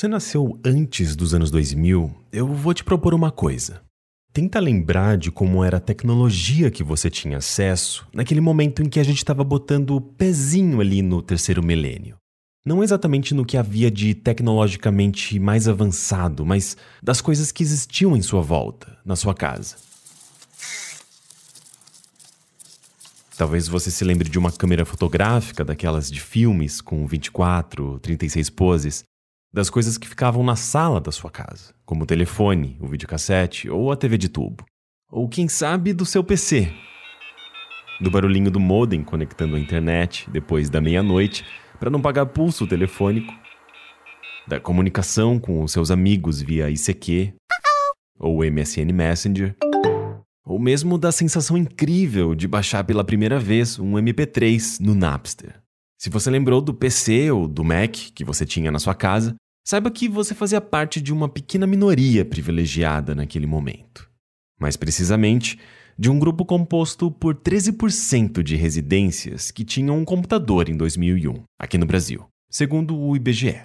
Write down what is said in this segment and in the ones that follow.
você nasceu antes dos anos 2000, eu vou te propor uma coisa. Tenta lembrar de como era a tecnologia que você tinha acesso naquele momento em que a gente estava botando o pezinho ali no terceiro milênio. Não exatamente no que havia de tecnologicamente mais avançado, mas das coisas que existiam em sua volta, na sua casa. Talvez você se lembre de uma câmera fotográfica daquelas de filmes com 24, 36 poses, das coisas que ficavam na sala da sua casa, como o telefone, o videocassete ou a TV de tubo. Ou quem sabe do seu PC. Do barulhinho do modem conectando a internet depois da meia-noite para não pagar pulso telefônico. Da comunicação com os seus amigos via ICQ ou MSN Messenger. Ou mesmo da sensação incrível de baixar pela primeira vez um MP3 no Napster. Se você lembrou do PC ou do Mac que você tinha na sua casa, saiba que você fazia parte de uma pequena minoria privilegiada naquele momento. Mais precisamente, de um grupo composto por 13% de residências que tinham um computador em 2001, aqui no Brasil, segundo o IBGE.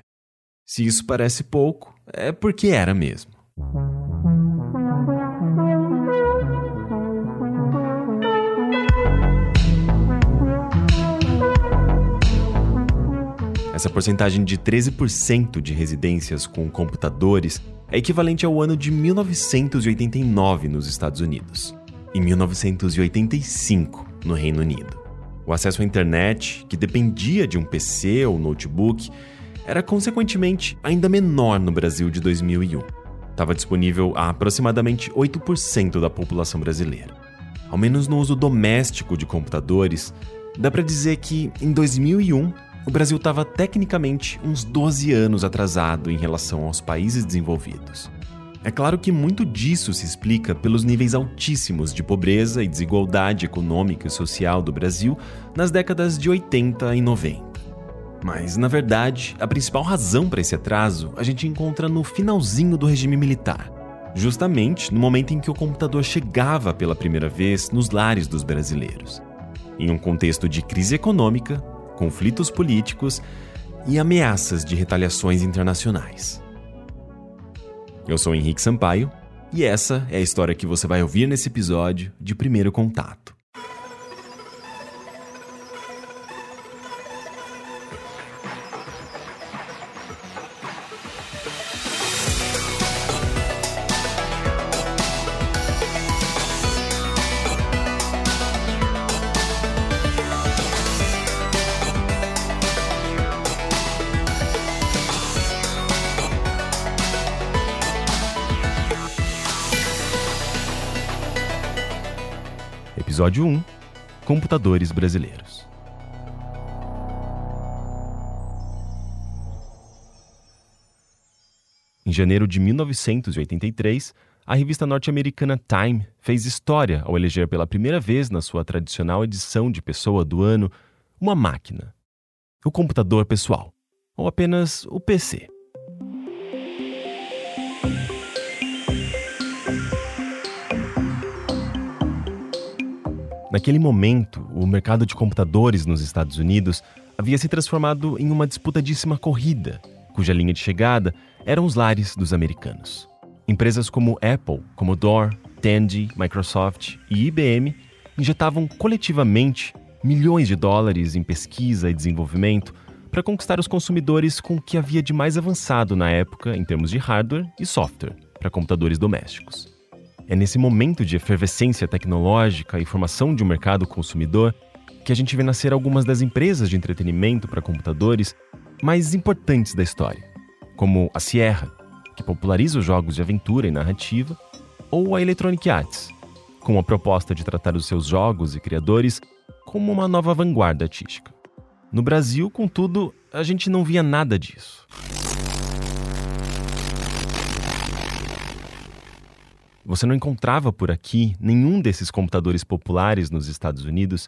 Se isso parece pouco, é porque era mesmo. Essa porcentagem de 13% de residências com computadores é equivalente ao ano de 1989 nos Estados Unidos e 1985 no Reino Unido. O acesso à internet, que dependia de um PC ou notebook, era consequentemente ainda menor no Brasil de 2001. Estava disponível a aproximadamente 8% da população brasileira. Ao menos no uso doméstico de computadores, dá para dizer que em 2001 o Brasil estava tecnicamente uns 12 anos atrasado em relação aos países desenvolvidos. É claro que muito disso se explica pelos níveis altíssimos de pobreza e desigualdade econômica e social do Brasil nas décadas de 80 e 90. Mas, na verdade, a principal razão para esse atraso a gente encontra no finalzinho do regime militar, justamente no momento em que o computador chegava pela primeira vez nos lares dos brasileiros. Em um contexto de crise econômica, conflitos políticos e ameaças de retaliações internacionais. Eu sou Henrique Sampaio e essa é a história que você vai ouvir nesse episódio de Primeiro Contato. Episódio 1 Computadores Brasileiros. Em janeiro de 1983, a revista norte-americana Time fez história ao eleger pela primeira vez na sua tradicional edição de Pessoa do Ano uma máquina, o computador pessoal, ou apenas o PC. Naquele momento, o mercado de computadores nos Estados Unidos havia se transformado em uma disputadíssima corrida, cuja linha de chegada eram os lares dos americanos. Empresas como Apple, Commodore, Tandy, Microsoft e IBM injetavam coletivamente milhões de dólares em pesquisa e desenvolvimento para conquistar os consumidores com o que havia de mais avançado na época em termos de hardware e software para computadores domésticos. É nesse momento de efervescência tecnológica e formação de um mercado consumidor que a gente vê nascer algumas das empresas de entretenimento para computadores mais importantes da história, como a Sierra, que populariza os jogos de aventura e narrativa, ou a Electronic Arts, com a proposta de tratar os seus jogos e criadores como uma nova vanguarda artística. No Brasil, contudo, a gente não via nada disso. Você não encontrava por aqui nenhum desses computadores populares nos Estados Unidos,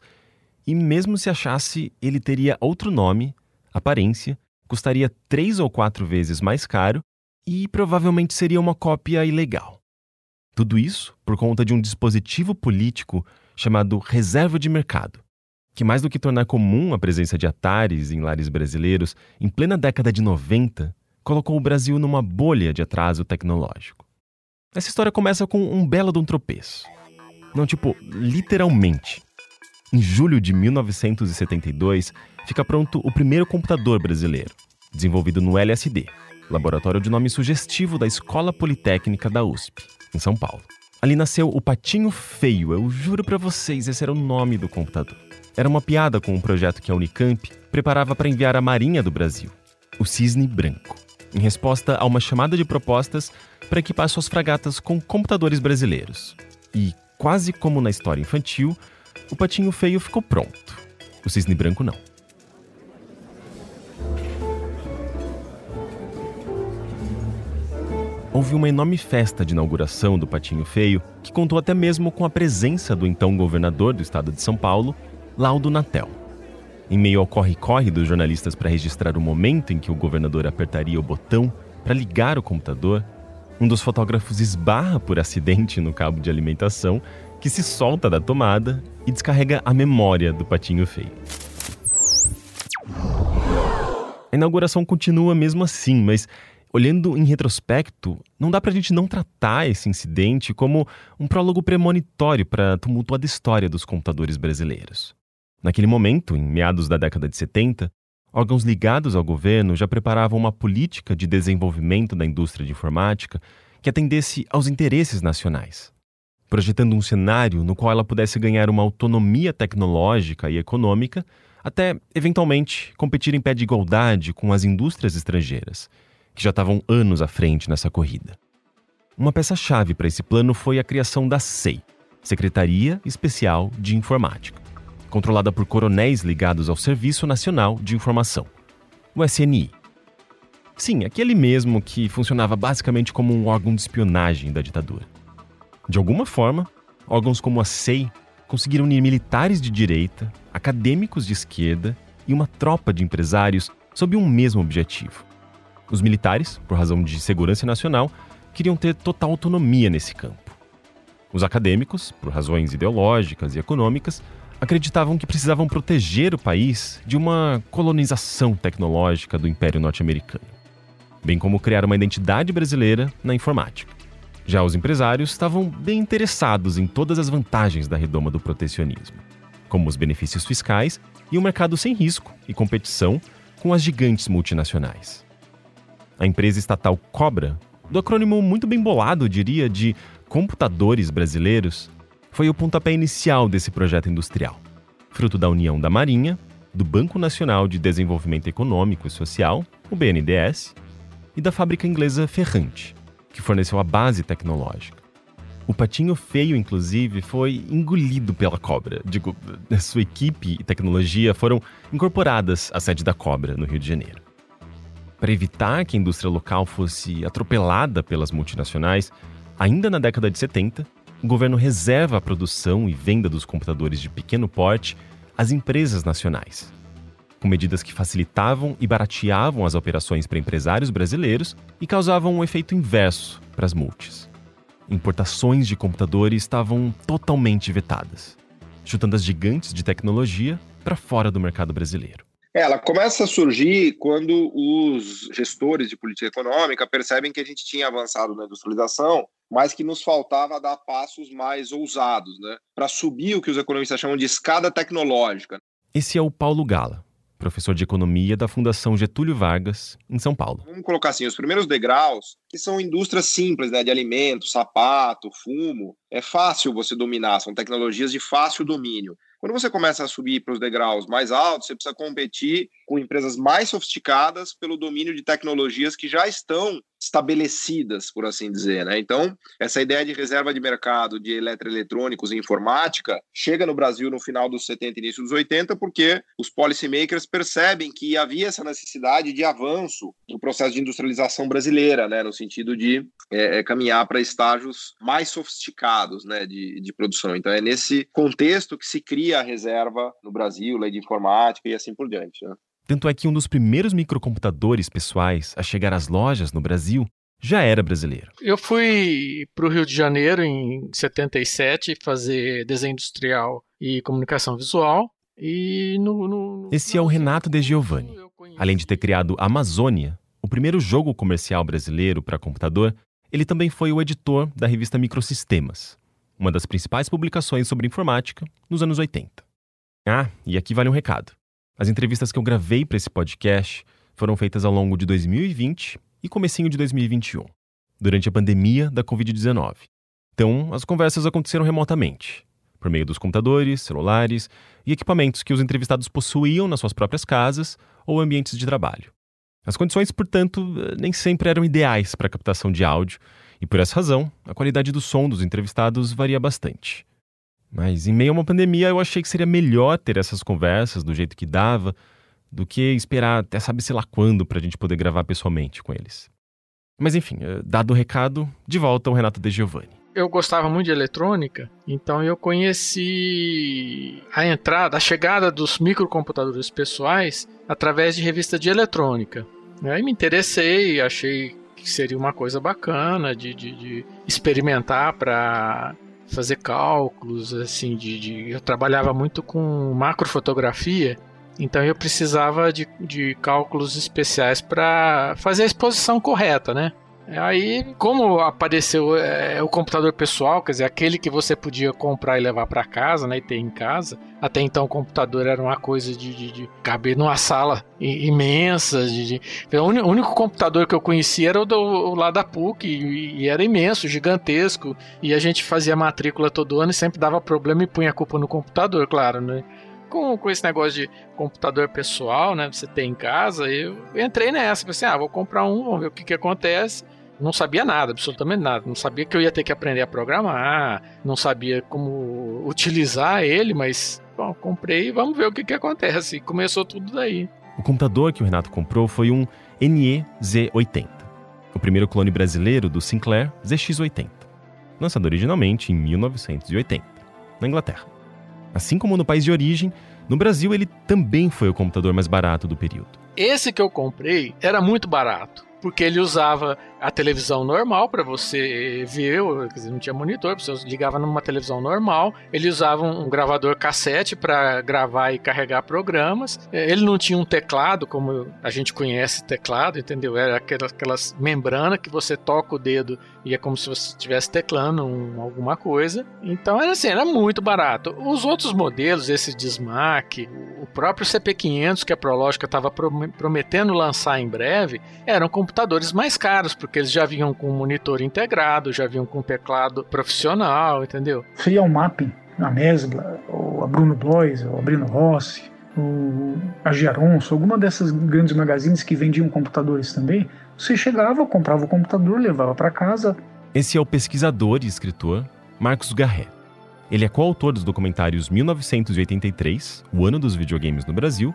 e mesmo se achasse, ele teria outro nome, aparência, custaria três ou quatro vezes mais caro e provavelmente seria uma cópia ilegal. Tudo isso por conta de um dispositivo político chamado reserva de mercado, que mais do que tornar comum a presença de Ataris em lares brasileiros, em plena década de 90, colocou o Brasil numa bolha de atraso tecnológico. Essa história começa com um belo de um tropeço. Não, tipo, literalmente. Em julho de 1972, fica pronto o primeiro computador brasileiro, desenvolvido no LSD, laboratório de nome sugestivo da Escola Politécnica da USP, em São Paulo. Ali nasceu o Patinho Feio, eu juro para vocês, esse era o nome do computador. Era uma piada com um projeto que a Unicamp preparava para enviar à Marinha do Brasil, o Cisne Branco em resposta a uma chamada de propostas para equipar suas fragatas com computadores brasileiros. E, quase como na história infantil, o patinho feio ficou pronto. O cisne branco não. Houve uma enorme festa de inauguração do Patinho Feio, que contou até mesmo com a presença do então governador do estado de São Paulo, Laudo Natel. Em meio ao corre-corre dos jornalistas para registrar o momento em que o governador apertaria o botão para ligar o computador, um dos fotógrafos esbarra por acidente no cabo de alimentação que se solta da tomada e descarrega a memória do patinho feio. A inauguração continua mesmo assim, mas olhando em retrospecto, não dá para a gente não tratar esse incidente como um prólogo premonitório para a tumultuada história dos computadores brasileiros. Naquele momento, em meados da década de 70, órgãos ligados ao governo já preparavam uma política de desenvolvimento da indústria de informática que atendesse aos interesses nacionais, projetando um cenário no qual ela pudesse ganhar uma autonomia tecnológica e econômica, até, eventualmente, competir em pé de igualdade com as indústrias estrangeiras, que já estavam anos à frente nessa corrida. Uma peça-chave para esse plano foi a criação da SEI, Secretaria Especial de Informática controlada por coronéis ligados ao Serviço Nacional de Informação, o SNI. Sim, aquele mesmo que funcionava basicamente como um órgão de espionagem da ditadura. De alguma forma, órgãos como a SEI conseguiram unir militares de direita, acadêmicos de esquerda e uma tropa de empresários sob um mesmo objetivo. Os militares, por razão de segurança nacional, queriam ter total autonomia nesse campo. Os acadêmicos, por razões ideológicas e econômicas, acreditavam que precisavam proteger o país de uma colonização tecnológica do Império Norte-Americano, bem como criar uma identidade brasileira na informática. Já os empresários estavam bem interessados em todas as vantagens da redoma do protecionismo, como os benefícios fiscais e um mercado sem risco e competição com as gigantes multinacionais. A empresa estatal Cobra, do acrônimo muito bem bolado, diria, de Computadores Brasileiros, foi o pontapé inicial desse projeto industrial, fruto da união da Marinha, do Banco Nacional de Desenvolvimento Econômico e Social, o BNDES, e da fábrica inglesa Ferrante, que forneceu a base tecnológica. O patinho feio, inclusive, foi engolido pela cobra. Digo, sua equipe e tecnologia foram incorporadas à sede da cobra, no Rio de Janeiro. Para evitar que a indústria local fosse atropelada pelas multinacionais, ainda na década de 70, o governo reserva a produção e venda dos computadores de pequeno porte às empresas nacionais, com medidas que facilitavam e barateavam as operações para empresários brasileiros e causavam um efeito inverso para as multis. Importações de computadores estavam totalmente vetadas, chutando as gigantes de tecnologia para fora do mercado brasileiro. É, ela começa a surgir quando os gestores de política econômica percebem que a gente tinha avançado na industrialização mas que nos faltava dar passos mais ousados, né? Para subir o que os economistas chamam de escada tecnológica. Esse é o Paulo Gala, professor de economia da Fundação Getúlio Vargas, em São Paulo. Vamos colocar assim, os primeiros degraus, que são indústrias simples, né, de alimentos, sapato, fumo, é fácil você dominar, são tecnologias de fácil domínio. Quando você começa a subir para os degraus mais altos, você precisa competir com empresas mais sofisticadas pelo domínio de tecnologias que já estão estabelecidas, por assim dizer. Né? Então, essa ideia de reserva de mercado de eletroeletrônicos e informática chega no Brasil no final dos 70 e início dos 80, porque os policymakers percebem que havia essa necessidade de avanço no processo de industrialização brasileira, né? no sentido de é, é, caminhar para estágios mais sofisticados né? de, de produção. Então, é nesse contexto que se cria a reserva no Brasil, lei de informática e assim por diante. Né? Tanto é que um dos primeiros microcomputadores pessoais a chegar às lojas no Brasil já era brasileiro. Eu fui para o Rio de Janeiro em 77 fazer desenho industrial e comunicação visual. E no, no, Esse é o Renato De Giovanni. Além de ter criado Amazônia, o primeiro jogo comercial brasileiro para computador, ele também foi o editor da revista Microsistemas, uma das principais publicações sobre informática nos anos 80. Ah, e aqui vale um recado. As entrevistas que eu gravei para esse podcast foram feitas ao longo de 2020 e comecinho de 2021, durante a pandemia da Covid-19. Então, as conversas aconteceram remotamente, por meio dos computadores, celulares e equipamentos que os entrevistados possuíam nas suas próprias casas ou ambientes de trabalho. As condições, portanto, nem sempre eram ideais para a captação de áudio, e por essa razão, a qualidade do som dos entrevistados varia bastante. Mas em meio a uma pandemia, eu achei que seria melhor ter essas conversas do jeito que dava do que esperar até sabe-se lá quando para a gente poder gravar pessoalmente com eles. Mas enfim, eh, dado o recado, de volta ao Renato De Giovanni. Eu gostava muito de eletrônica, então eu conheci a entrada, a chegada dos microcomputadores pessoais através de revista de eletrônica. Aí me interessei, achei que seria uma coisa bacana de, de, de experimentar para fazer cálculos, assim, de, de, eu trabalhava muito com macrofotografia, então eu precisava de, de cálculos especiais para fazer a exposição correta, né? Aí, como apareceu é, o computador pessoal, quer dizer, aquele que você podia comprar e levar para casa, né, e ter em casa. Até então, o computador era uma coisa de, de, de caber numa sala imensa. De, o único computador que eu conhecia era o, do, o lá da PUC, e, e, era imenso, gigantesco. E a gente fazia matrícula todo ano e sempre dava problema e punha a culpa no computador, claro, né? Com, com esse negócio de computador pessoal, né? Você tem em casa, eu entrei nessa. Pensei, ah, vou comprar um, vamos ver o que, que acontece não sabia nada, absolutamente nada. Não sabia que eu ia ter que aprender a programar, não sabia como utilizar ele, mas bom, comprei e vamos ver o que, que acontece. E começou tudo daí. O computador que o Renato comprou foi um NE-Z80, o primeiro clone brasileiro do Sinclair ZX80, lançado originalmente em 1980, na Inglaterra. Assim como no país de origem, no Brasil ele também foi o computador mais barato do período. Esse que eu comprei era muito barato porque ele usava a televisão normal para você ver, quer dizer, não tinha monitor, você ligava numa televisão normal. Ele usava um gravador cassete para gravar e carregar programas. É, ele não tinha um teclado, como a gente conhece teclado, entendeu? Era aquelas, aquelas membranas que você toca o dedo e é como se você estivesse teclando um, alguma coisa. Então era assim, era muito barato. Os outros modelos, esse de SMAC, o próprio CP500 que a Prológica estava prometendo lançar em breve, eram computadores mais caros, porque eles já vinham com monitor integrado, já vinham com teclado profissional, entendeu? Seria o Mapping, a Mesbla, ou a Bruno Blois, ou a Brino Rossi, ou a Giaronso, alguma dessas grandes magazines que vendiam computadores também, você chegava, comprava o computador, levava para casa. Esse é o pesquisador e escritor Marcos Garré. Ele é coautor dos documentários 1983, O Ano dos Videogames no Brasil,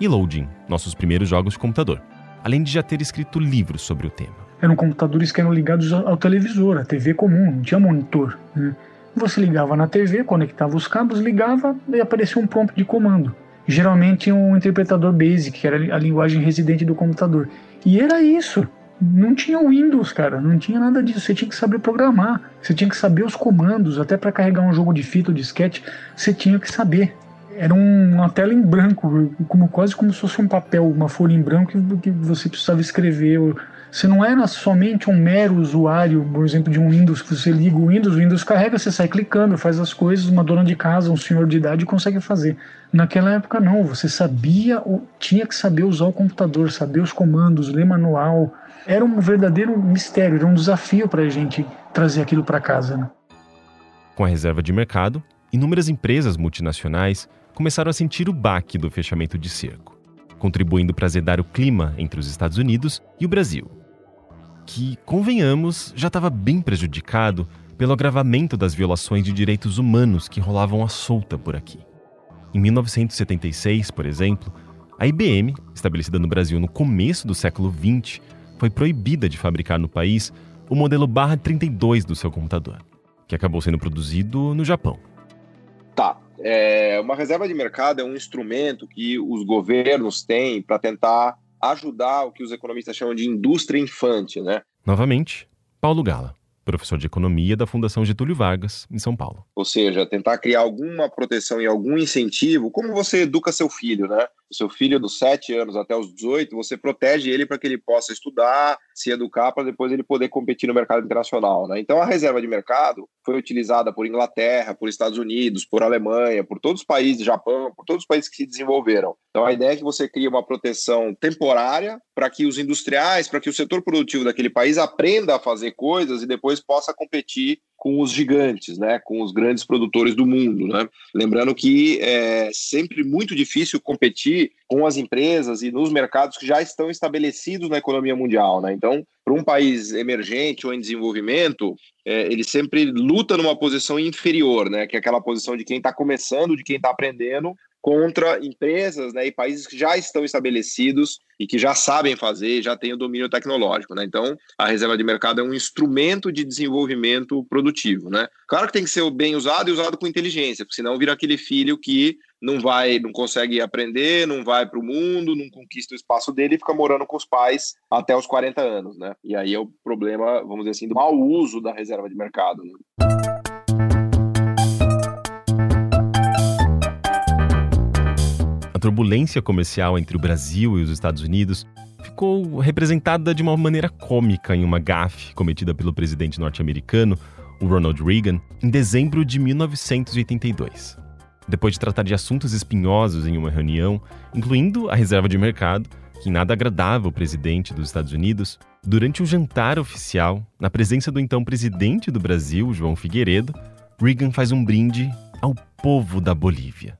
e Loading, nossos primeiros jogos de computador, além de já ter escrito livros sobre o tema. Eram computadores que eram ligados ao televisor, à TV comum, não tinha monitor. Né? Você ligava na TV, conectava os cabos, ligava e aparecia um prompt de comando. Geralmente um interpretador BASIC, que era a linguagem residente do computador. E era isso. Não tinha Windows, cara, não tinha nada disso. Você tinha que saber programar, você tinha que saber os comandos, até para carregar um jogo de fita ou disquete, você tinha que saber era uma tela em branco, como quase como se fosse um papel, uma folha em branco que, você precisava escrever Você não era somente um mero usuário, por exemplo, de um Windows, que você liga o Windows, o Windows carrega, você sai clicando, faz as coisas, uma dona de casa, um senhor de idade consegue fazer. Naquela época não, você sabia, tinha que saber usar o computador, saber os comandos, ler manual. Era um verdadeiro mistério, era um desafio para a gente trazer aquilo para casa. Né? Com a reserva de mercado, inúmeras empresas multinacionais começaram a sentir o baque do fechamento de cerco, contribuindo para azedar o clima entre os Estados Unidos e o Brasil, que, convenhamos, já estava bem prejudicado pelo agravamento das violações de direitos humanos que rolavam à solta por aqui. Em 1976, por exemplo, a IBM, estabelecida no Brasil no começo do século XX, foi proibida de fabricar no país o modelo barra 32 do seu computador, que acabou sendo produzido no Japão. Tá. É, uma reserva de mercado é um instrumento que os governos têm para tentar ajudar o que os economistas chamam de indústria infante, né? Novamente, Paulo Gala, professor de economia da Fundação Getúlio Vargas, em São Paulo. Ou seja, tentar criar alguma proteção e algum incentivo, como você educa seu filho, né? O seu filho dos 7 anos até os 18, você protege ele para que ele possa estudar, se educar, para depois ele poder competir no mercado internacional. Né? Então, a reserva de mercado foi utilizada por Inglaterra, por Estados Unidos, por Alemanha, por todos os países, Japão, por todos os países que se desenvolveram. Então, a ideia é que você cria uma proteção temporária para que os industriais, para que o setor produtivo daquele país aprenda a fazer coisas e depois possa competir com os gigantes, né, com os grandes produtores do mundo. Né? Lembrando que é sempre muito difícil competir com as empresas e nos mercados que já estão estabelecidos na economia mundial. Né? Então, para um país emergente ou em desenvolvimento, é, ele sempre luta numa posição inferior, né, que é aquela posição de quem está começando, de quem está aprendendo, contra empresas né, e países que já estão estabelecidos e que já sabem fazer, já têm o domínio tecnológico. Né? Então, a reserva de mercado é um instrumento de desenvolvimento produtivo. Né? Claro que tem que ser bem usado e usado com inteligência, porque senão vira aquele filho que não vai, não consegue aprender, não vai para o mundo, não conquista o espaço dele e fica morando com os pais até os 40 anos. Né? E aí é o problema, vamos dizer assim, do mau uso da reserva de mercado. Né? A turbulência comercial entre o Brasil e os Estados Unidos ficou representada de uma maneira cômica em uma gafe cometida pelo presidente norte-americano, o Ronald Reagan, em dezembro de 1982. Depois de tratar de assuntos espinhosos em uma reunião, incluindo a reserva de mercado, que nada agradava o presidente dos Estados Unidos, durante um jantar oficial, na presença do então presidente do Brasil, João Figueiredo, Reagan faz um brinde ao povo da Bolívia.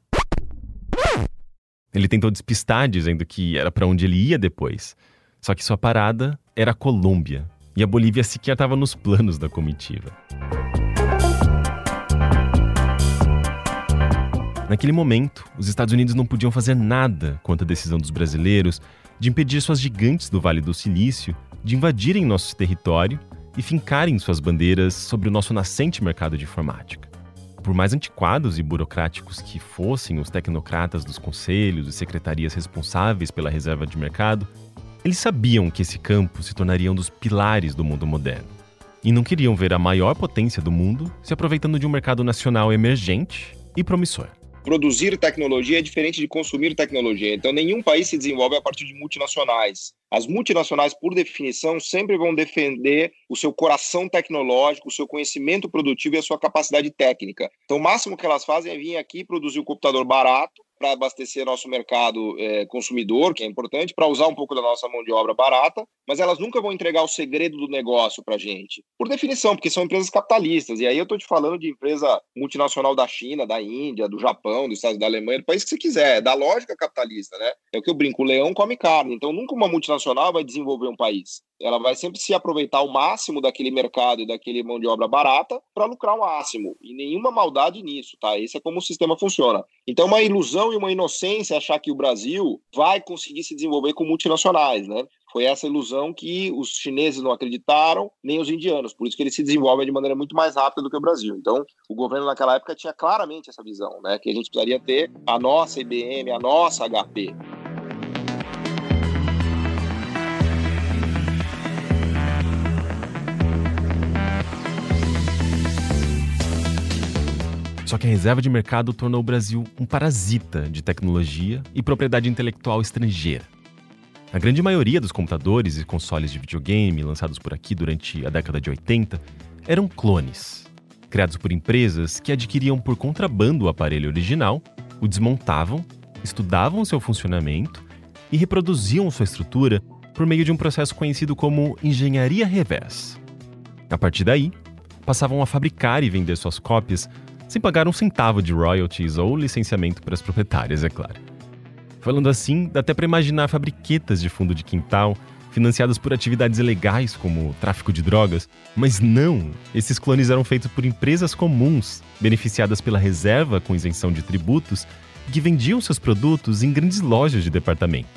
Ele tentou despistar, dizendo que era para onde ele ia depois. Só que sua parada era a Colômbia, e a Bolívia sequer estava nos planos da comitiva. Naquele momento, os Estados Unidos não podiam fazer nada contra a decisão dos brasileiros de impedir suas gigantes do Vale do Silício de invadirem nosso território e fincarem suas bandeiras sobre o nosso nascente mercado de informática. Por mais antiquados e burocráticos que fossem os tecnocratas dos conselhos e secretarias responsáveis pela reserva de mercado, eles sabiam que esse campo se tornaria um dos pilares do mundo moderno. E não queriam ver a maior potência do mundo se aproveitando de um mercado nacional emergente e promissor produzir tecnologia é diferente de consumir tecnologia. Então, nenhum país se desenvolve a partir de multinacionais. As multinacionais, por definição, sempre vão defender o seu coração tecnológico, o seu conhecimento produtivo e a sua capacidade técnica. Então, o máximo que elas fazem é vir aqui produzir um computador barato para abastecer nosso mercado é, consumidor, que é importante, para usar um pouco da nossa mão de obra barata, mas elas nunca vão entregar o segredo do negócio para a gente. Por definição, porque são empresas capitalistas. E aí eu estou te falando de empresa multinacional da China, da Índia, do Japão, dos Estados da Alemanha, do país que você quiser, da lógica capitalista, né? É o que eu brinco, o leão come carne. Então nunca uma multinacional vai desenvolver um país ela vai sempre se aproveitar o máximo daquele mercado e daquele mão de obra barata para lucrar o máximo. E nenhuma maldade nisso, tá? Esse é como o sistema funciona. Então, uma ilusão e uma inocência achar que o Brasil vai conseguir se desenvolver com multinacionais, né? Foi essa ilusão que os chineses não acreditaram, nem os indianos. Por isso que eles se desenvolvem de maneira muito mais rápida do que o Brasil. Então, o governo naquela época tinha claramente essa visão, né? Que a gente precisaria ter a nossa IBM, a nossa HP. Só que a reserva de mercado tornou o Brasil um parasita de tecnologia e propriedade intelectual estrangeira. A grande maioria dos computadores e consoles de videogame lançados por aqui durante a década de 80 eram clones, criados por empresas que adquiriam por contrabando o aparelho original, o desmontavam, estudavam seu funcionamento e reproduziam sua estrutura por meio de um processo conhecido como engenharia reversa. A partir daí, passavam a fabricar e vender suas cópias sem pagar um centavo de royalties ou licenciamento para as proprietárias, é claro. Falando assim, dá até para imaginar fabriquetas de fundo de quintal financiadas por atividades ilegais como tráfico de drogas, mas não, esses clones eram feitos por empresas comuns, beneficiadas pela reserva com isenção de tributos que vendiam seus produtos em grandes lojas de departamento,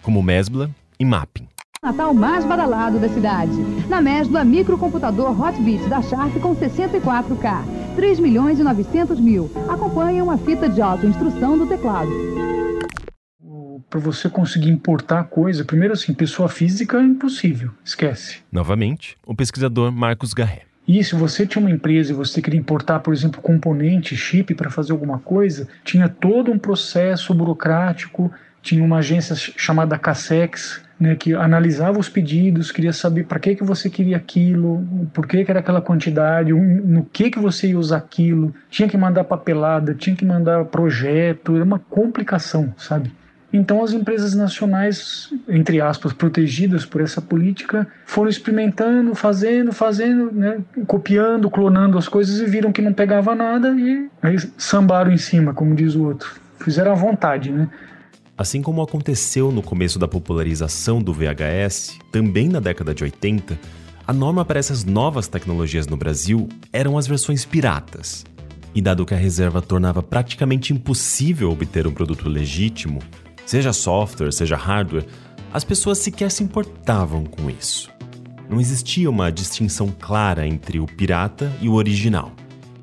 como Mesbla e Mapping. Natal mais badalado da cidade. Na Mesbla, microcomputador Hotbit da Sharp com 64K. 3 milhões e 900 mil. Acompanha uma fita de autoinstrução do teclado para você conseguir importar coisa, primeiro assim, pessoa física é impossível, esquece. Novamente, o pesquisador Marcos Garré. E se você tinha uma empresa e você queria importar, por exemplo, componente, chip para fazer alguma coisa, tinha todo um processo burocrático, tinha uma agência chamada Cassex, né, que analisava os pedidos, queria saber para que que você queria aquilo, por que que era aquela quantidade, no que que você ia usar aquilo, tinha que mandar papelada, tinha que mandar projeto, era uma complicação, sabe? Então, as empresas nacionais, entre aspas, protegidas por essa política, foram experimentando, fazendo, fazendo, né, copiando, clonando as coisas e viram que não pegava nada e aí sambaram em cima, como diz o outro. Fizeram à vontade, né? Assim como aconteceu no começo da popularização do VHS, também na década de 80, a norma para essas novas tecnologias no Brasil eram as versões piratas. E dado que a reserva tornava praticamente impossível obter um produto legítimo, seja software, seja hardware, as pessoas sequer se importavam com isso. Não existia uma distinção clara entre o pirata e o original,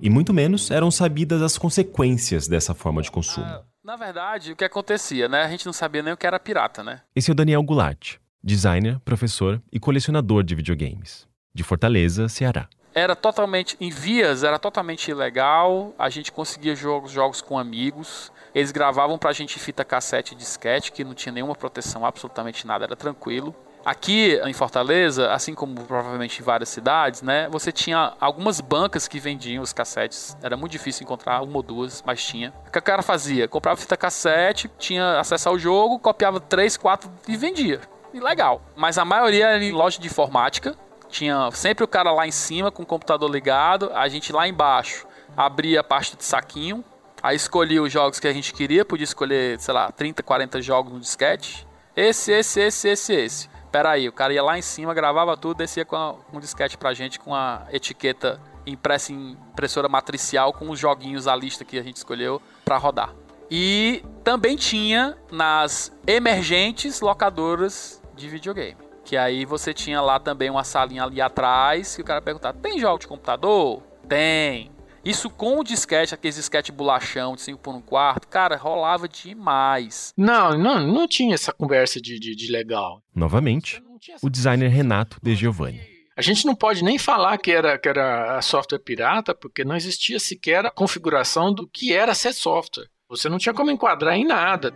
e muito menos eram sabidas as consequências dessa forma de consumo. Na verdade, o que acontecia, né? A gente não sabia nem o que era pirata, né? Esse é o Daniel Goulart, designer, professor e colecionador de videogames, de Fortaleza, Ceará era totalmente em vias, era totalmente ilegal. A gente conseguia jogos, jogos com amigos. Eles gravavam pra gente fita cassete e disquete, que não tinha nenhuma proteção, absolutamente nada, era tranquilo. Aqui em Fortaleza, assim como provavelmente em várias cidades, né, você tinha algumas bancas que vendiam os cassetes. Era muito difícil encontrar uma ou duas, mas tinha. O que o cara fazia? Comprava fita cassete, tinha acesso ao jogo, copiava três, quatro e vendia. E legal. Mas a maioria era em loja de informática. Tinha sempre o cara lá em cima com o computador ligado, a gente lá embaixo abria a parte de saquinho, Aí escolhi os jogos que a gente queria, podia escolher, sei lá, 30, 40 jogos no disquete. Esse, esse, esse, esse, esse. Pera aí, o cara ia lá em cima, gravava tudo, descia com a, um disquete pra gente com a etiqueta impressa em impressora matricial com os joguinhos, a lista que a gente escolheu para rodar. E também tinha nas emergentes locadoras de videogame. Que aí você tinha lá também uma salinha ali atrás que o cara perguntava: tem jogo de computador? Tem. Isso com o disquete, aqueles disquete bolachão de 5 por 1 quarto, cara, rolava demais. Não, não, não tinha essa conversa de, de, de legal. Novamente, o designer Renato De Giovanni. A gente não pode nem falar que era, que era software pirata, porque não existia sequer a configuração do que era ser software. Você não tinha como enquadrar em nada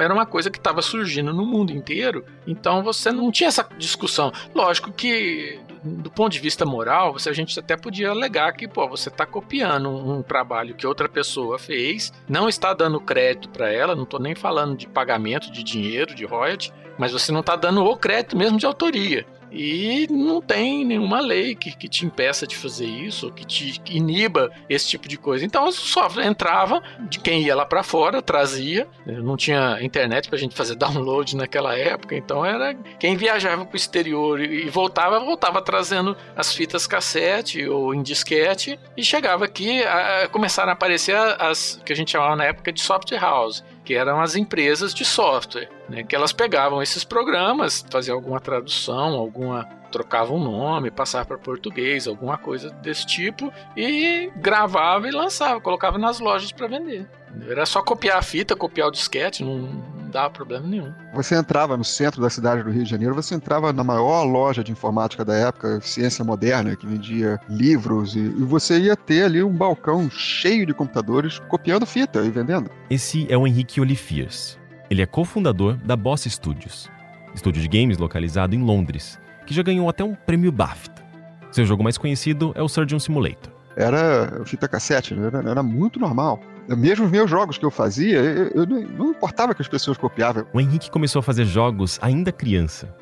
era uma coisa que estava surgindo no mundo inteiro, então você não tinha essa discussão. Lógico que do ponto de vista moral, você, a gente até podia alegar que, pô, você está copiando um, trabalho que outra pessoa fez, não está dando crédito para ela, não estou nem falando de pagamento de dinheiro, de royalty, mas você não está dando o crédito mesmo de autoria. E não tem nenhuma lei que, que te impeça de fazer isso, que te iniba esse tipo de coisa. Então o software entrava, de quem ia lá para fora, trazia. Não tinha internet para a gente fazer download naquela época, então era quem viajava para o exterior e voltava, voltava trazendo as fitas cassete ou em disquete e chegava aqui, a, começaram a aparecer as que a gente chamava na época de software house que eram as empresas de software, né, que elas pegavam esses programas, faziam alguma tradução, alguma trocavam um nome, passava para português, alguma coisa desse tipo e gravava e lançava, colocava nas lojas para vender. Era só copiar a fita, copiar o disquete, não, dava problema nenhum. Você entrava no centro da cidade do Rio de Janeiro, você entrava na maior loja de informática da época, Ciência Moderna, que vendia livros, e, e você ia ter ali um balcão cheio de computadores copiando fita e vendendo. Esse é o Henrique Olifiers. Ele é cofundador da Boss Studios. estúdio de games localizado em Londres, que já ganhou até um prêmio BAFTA. Seu jogo mais conhecido é o Surgeon Simulator. Era fita cassete, né? era, era muito normal. Mesmo os meus jogos que eu fazia, eu, eu não importava que as pessoas copiavam. O Henrique começou a fazer jogos ainda criança,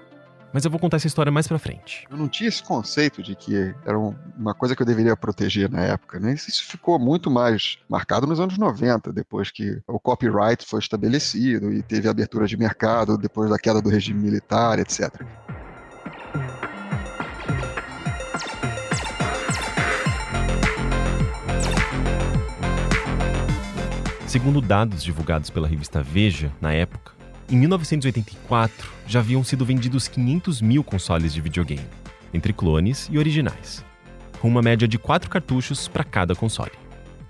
mas eu vou contar essa história mais pra frente. Eu não tinha esse conceito de que era uma coisa que eu deveria proteger na época, né? Isso ficou muito mais marcado nos anos 90, depois que o copyright foi estabelecido e teve abertura de mercado, depois da queda do regime militar, etc. Segundo dados divulgados pela revista Veja, na época, em 1984, já haviam sido vendidos 500 mil consoles de videogame, entre clones e originais, com uma média de 4 cartuchos para cada console.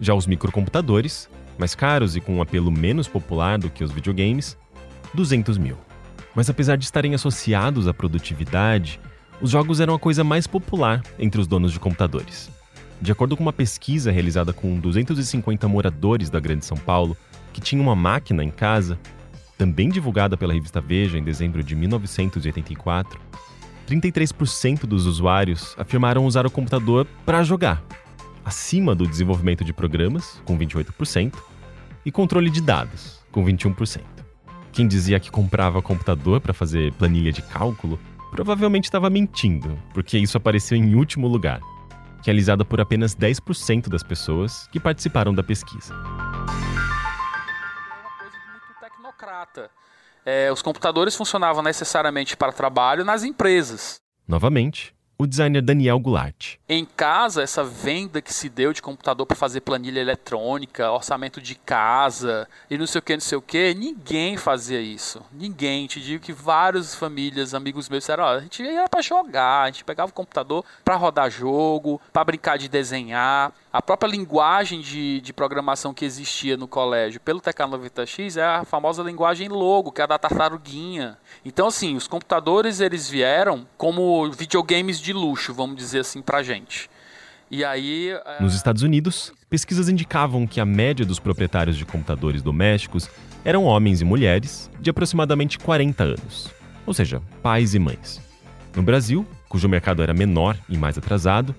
Já os microcomputadores, mais caros e com um apelo menos popular do que os videogames, 200 mil. Mas apesar de estarem associados à produtividade, os jogos eram a coisa mais popular entre os donos de computadores. De acordo com uma pesquisa realizada com 250 moradores da Grande São Paulo que tinham uma máquina em casa, também divulgada pela revista Veja em dezembro de 1984, 33% dos usuários afirmaram usar o computador para jogar, acima do desenvolvimento de programas, com 28%, e controle de dados, com 21%. Quem dizia que comprava computador para fazer planilha de cálculo provavelmente estava mentindo, porque isso apareceu em último lugar, realizada por apenas 10% das pessoas que participaram da pesquisa. democrata. É, os computadores funcionavam necessariamente para trabalho nas empresas. Novamente, o designer Daniel Goulart. Em casa, essa venda que se deu de computador para fazer planilha eletrônica, orçamento de casa e não sei o que, não sei o que, ninguém fazia isso. Ninguém. Te digo que várias famílias, amigos meus, disseram: a gente ia para jogar, a gente pegava o computador para rodar jogo, para brincar de desenhar. A própria linguagem de, de programação que existia no colégio pelo TK90X é a famosa linguagem logo, que é a da tartaruguinha. Então, assim, os computadores eles vieram como videogames de luxo, vamos dizer assim, pra gente. E aí. É... Nos Estados Unidos, pesquisas indicavam que a média dos proprietários de computadores domésticos eram homens e mulheres de aproximadamente 40 anos, ou seja, pais e mães. No Brasil, cujo mercado era menor e mais atrasado,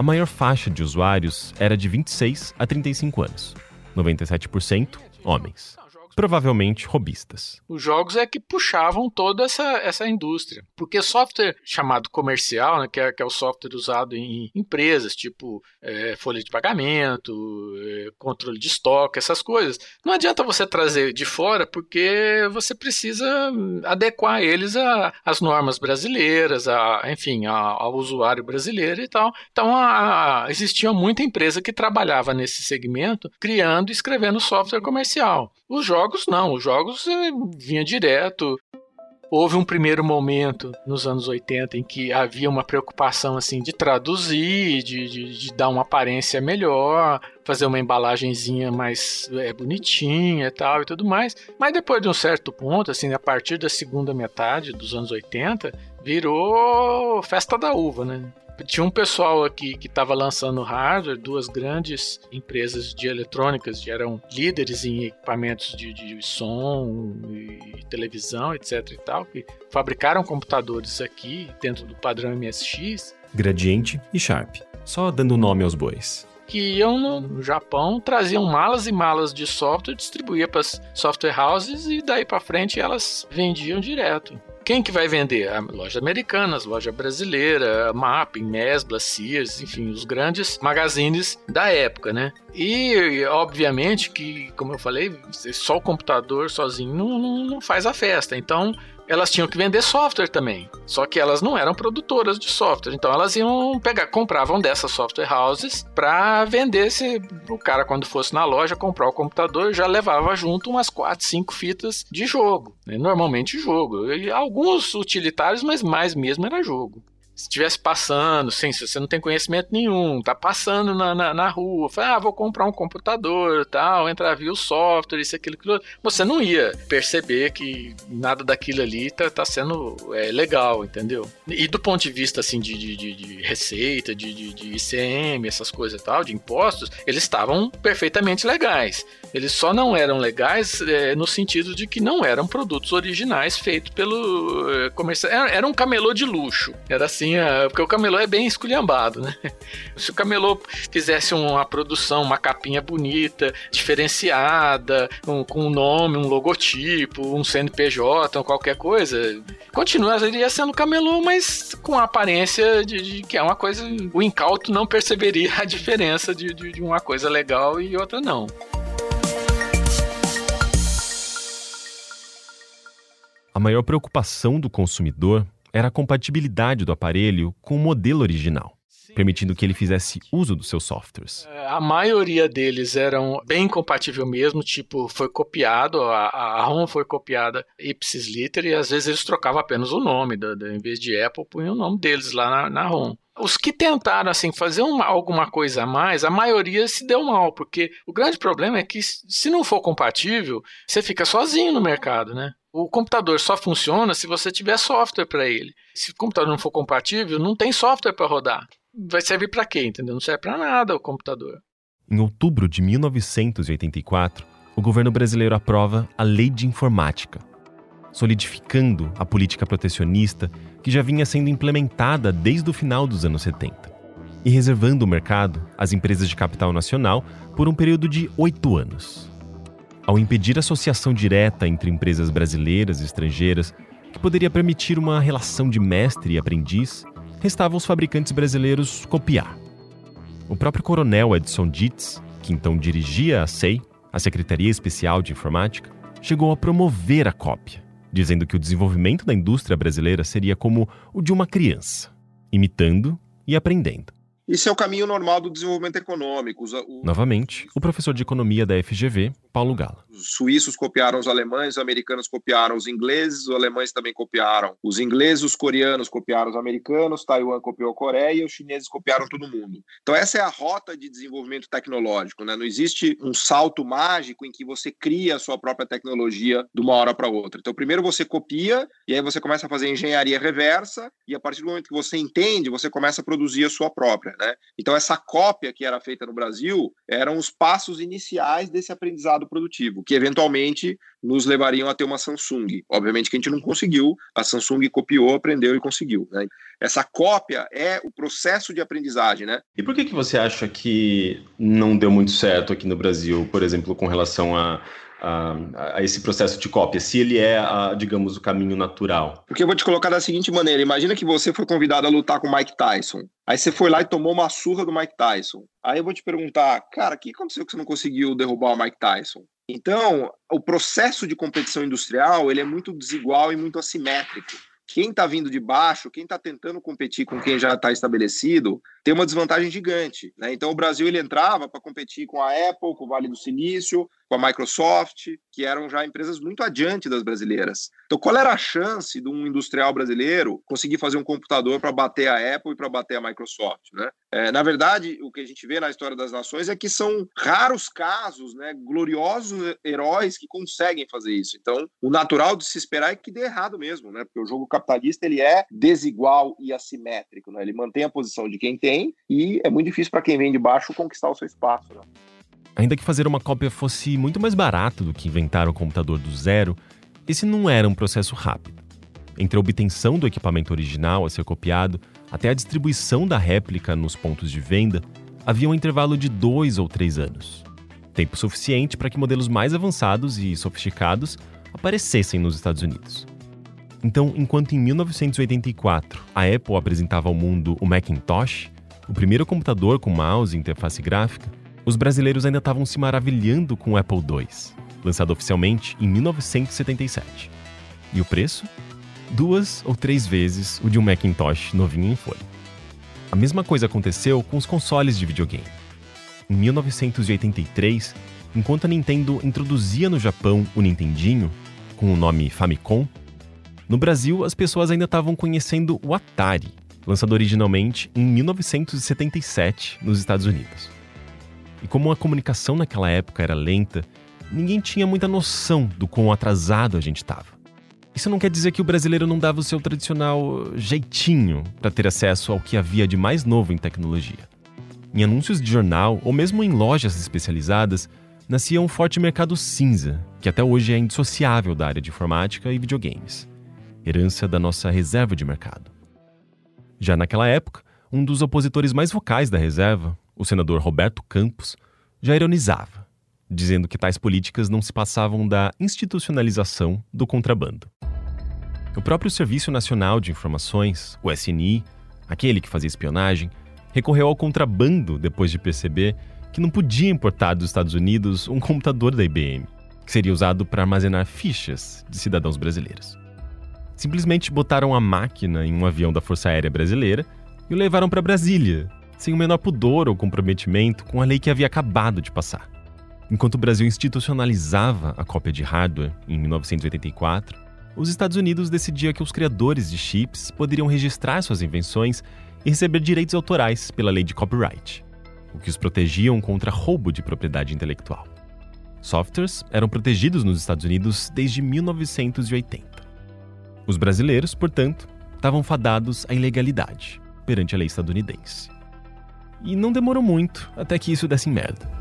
a maior faixa de usuários era de 26 a 35 anos, 97% homens provavelmente robistas. Os jogos é que puxavam toda essa, essa indústria. Porque software chamado comercial, né, que, é, que é o software usado em empresas, tipo é, folha de pagamento, é, controle de estoque, essas coisas, não adianta você trazer de fora porque você precisa adequar eles às normas brasileiras, a, enfim, a, ao usuário brasileiro e tal. Então a, a, existia muita empresa que trabalhava nesse segmento criando e escrevendo software comercial. Os jogos jogos não, os jogos é, vinha direto. Houve um primeiro momento nos anos 80 em que havia uma preocupação assim de traduzir, de, de, de dar uma aparência melhor, fazer uma embalagenzinha mais é, bonitinha e tal e tudo mais. Mas depois de um certo ponto, assim, a partir da segunda metade dos anos 80, virou festa da uva, né? Tinha um pessoal aqui que estava lançando hardware, duas grandes empresas de eletrônicas que eram líderes em equipamentos de, de som e televisão, etc e tal, que fabricaram computadores aqui dentro do padrão MSX. Gradiente e Sharp. Só dando nome aos bois que iam no Japão, traziam malas e malas de software, distribuía para as software houses e daí para frente elas vendiam direto. Quem que vai vender? A loja americana, a loja brasileira, Mapping, Mesbla, Sears, enfim, os grandes magazines da época, né? E, obviamente, que, como eu falei, só o computador sozinho não, não, não faz a festa. Então, elas tinham que vender software também. Só que elas não eram produtoras de software. Então elas iam pegar, compravam dessas software houses para vender se o cara quando fosse na loja comprar o computador já levava junto umas 4, 5 fitas de jogo. Né? Normalmente jogo. E alguns utilitários, mas mais mesmo era jogo. Se estivesse passando, sim, se você não tem conhecimento nenhum, tá passando na, na, na rua, fala, ah, vou comprar um computador, tal, entrar via o software, isso, aquilo, aquilo, você não ia perceber que nada daquilo ali tá, tá sendo é, legal, entendeu? E do ponto de vista, assim, de, de, de, de receita, de, de, de ICM, essas coisas e tal, de impostos, eles estavam perfeitamente legais. Eles só não eram legais é, no sentido de que não eram produtos originais feitos pelo é, comercial. Era, era, um camelô de luxo. Era assim, a, porque o camelô é bem esculhambado, né? Se o camelô fizesse uma produção, uma capinha bonita, diferenciada, um, com um nome, um logotipo, um CNPJ, ou qualquer coisa, continuaria sendo camelô, mas com a aparência de, de, que é uma coisa. O incauto não perceberia a diferença de, de, de uma coisa legal e outra não. A maior preocupação do consumidor era a compatibilidade do aparelho com o modelo original, permitindo que ele fizesse uso dos seus softwares. É, a maioria deles eram bem compatível mesmo, tipo, foi copiado, a, a ROM foi copiada ipsis liter e às vezes eles trocavam apenas o nome, em vez de Apple, punham o nome deles lá na, na ROM. Os que tentaram assim fazer uma, alguma coisa a mais, a maioria se deu mal, porque o grande problema é que se não for compatível, você fica sozinho no mercado, né? O computador só funciona se você tiver software para ele. Se o computador não for compatível, não tem software para rodar. Vai servir para quê, entendeu? Não serve para nada o computador. Em outubro de 1984, o governo brasileiro aprova a Lei de Informática, solidificando a política protecionista que já vinha sendo implementada desde o final dos anos 70 e reservando o mercado às empresas de capital nacional por um período de oito anos ao impedir associação direta entre empresas brasileiras e estrangeiras, que poderia permitir uma relação de mestre e aprendiz, restava aos fabricantes brasileiros copiar. O próprio coronel Edson Dietz, que então dirigia a SEI, a Secretaria Especial de Informática, chegou a promover a cópia, dizendo que o desenvolvimento da indústria brasileira seria como o de uma criança, imitando e aprendendo. Isso é o caminho normal do desenvolvimento econômico. O... Novamente, o professor de economia da FGV, Paulo Gala. Os suíços copiaram os alemães, os americanos copiaram os ingleses, os alemães também copiaram os ingleses, os coreanos copiaram os americanos, Taiwan copiou a Coreia e os chineses copiaram todo mundo. Então essa é a rota de desenvolvimento tecnológico, né? Não existe um salto mágico em que você cria a sua própria tecnologia de uma hora para outra. Então primeiro você copia e aí você começa a fazer engenharia reversa e a partir do momento que você entende, você começa a produzir a sua própria. Né? Então, essa cópia que era feita no Brasil eram os passos iniciais desse aprendizado produtivo, que eventualmente nos levariam a ter uma Samsung. Obviamente que a gente não conseguiu, a Samsung copiou, aprendeu e conseguiu. Né? Essa cópia é o processo de aprendizagem. Né? E por que, que você acha que não deu muito certo aqui no Brasil, por exemplo, com relação a a, a, esse processo de cópia, se ele é, a, digamos, o caminho natural? Porque eu vou te colocar da seguinte maneira: imagina que você foi convidado a lutar com o Mike Tyson. Aí você foi lá e tomou uma surra do Mike Tyson. Aí eu vou te perguntar, cara, o que aconteceu que você não conseguiu derrubar o Mike Tyson? Então, o processo de competição industrial ele é muito desigual e muito assimétrico quem está vindo de baixo, quem está tentando competir com quem já está estabelecido, tem uma desvantagem gigante. Né? Então, o Brasil ele entrava para competir com a Apple, com o Vale do Silício, com a Microsoft, que eram já empresas muito adiante das brasileiras. Então, qual era a chance de um industrial brasileiro conseguir fazer um computador para bater a Apple e para bater a Microsoft? Né? É, na verdade, o que a gente vê na história das nações é que são raros casos, né, gloriosos heróis que conseguem fazer isso. Então, o natural de se esperar é que dê errado mesmo, né? porque o jogo capitalista ele é desigual e assimétrico. Né? Ele mantém a posição de quem tem e é muito difícil para quem vem de baixo conquistar o seu espaço. Né? Ainda que fazer uma cópia fosse muito mais barato do que inventar o computador do zero, esse não era um processo rápido. Entre a obtenção do equipamento original a ser copiado até a distribuição da réplica nos pontos de venda, havia um intervalo de dois ou três anos. Tempo suficiente para que modelos mais avançados e sofisticados aparecessem nos Estados Unidos. Então, enquanto em 1984 a Apple apresentava ao mundo o Macintosh, o primeiro computador com mouse e interface gráfica, os brasileiros ainda estavam se maravilhando com o Apple II, lançado oficialmente em 1977. E o preço? Duas ou três vezes o de um Macintosh novinho em folha. A mesma coisa aconteceu com os consoles de videogame. Em 1983, enquanto a Nintendo introduzia no Japão o Nintendinho, com o nome Famicom, no Brasil as pessoas ainda estavam conhecendo o Atari, lançado originalmente em 1977 nos Estados Unidos. E como a comunicação naquela época era lenta, ninguém tinha muita noção do quão atrasado a gente estava. Isso não quer dizer que o brasileiro não dava o seu tradicional jeitinho para ter acesso ao que havia de mais novo em tecnologia. Em anúncios de jornal ou mesmo em lojas especializadas, nascia um forte mercado cinza, que até hoje é indissociável da área de informática e videogames, herança da nossa reserva de mercado. Já naquela época, um dos opositores mais vocais da reserva, o senador Roberto Campos, já ironizava, dizendo que tais políticas não se passavam da institucionalização do contrabando. O próprio Serviço Nacional de Informações, o SNI, aquele que fazia espionagem, recorreu ao contrabando depois de perceber que não podia importar dos Estados Unidos um computador da IBM, que seria usado para armazenar fichas de cidadãos brasileiros. Simplesmente botaram a máquina em um avião da Força Aérea Brasileira e o levaram para Brasília, sem o menor pudor ou comprometimento com a lei que havia acabado de passar. Enquanto o Brasil institucionalizava a cópia de hardware em 1984, os Estados Unidos decidia que os criadores de chips poderiam registrar suas invenções e receber direitos autorais pela lei de copyright, o que os protegiam contra roubo de propriedade intelectual. Softwares eram protegidos nos Estados Unidos desde 1980. Os brasileiros, portanto, estavam fadados à ilegalidade perante a lei estadunidense. E não demorou muito até que isso desse merda.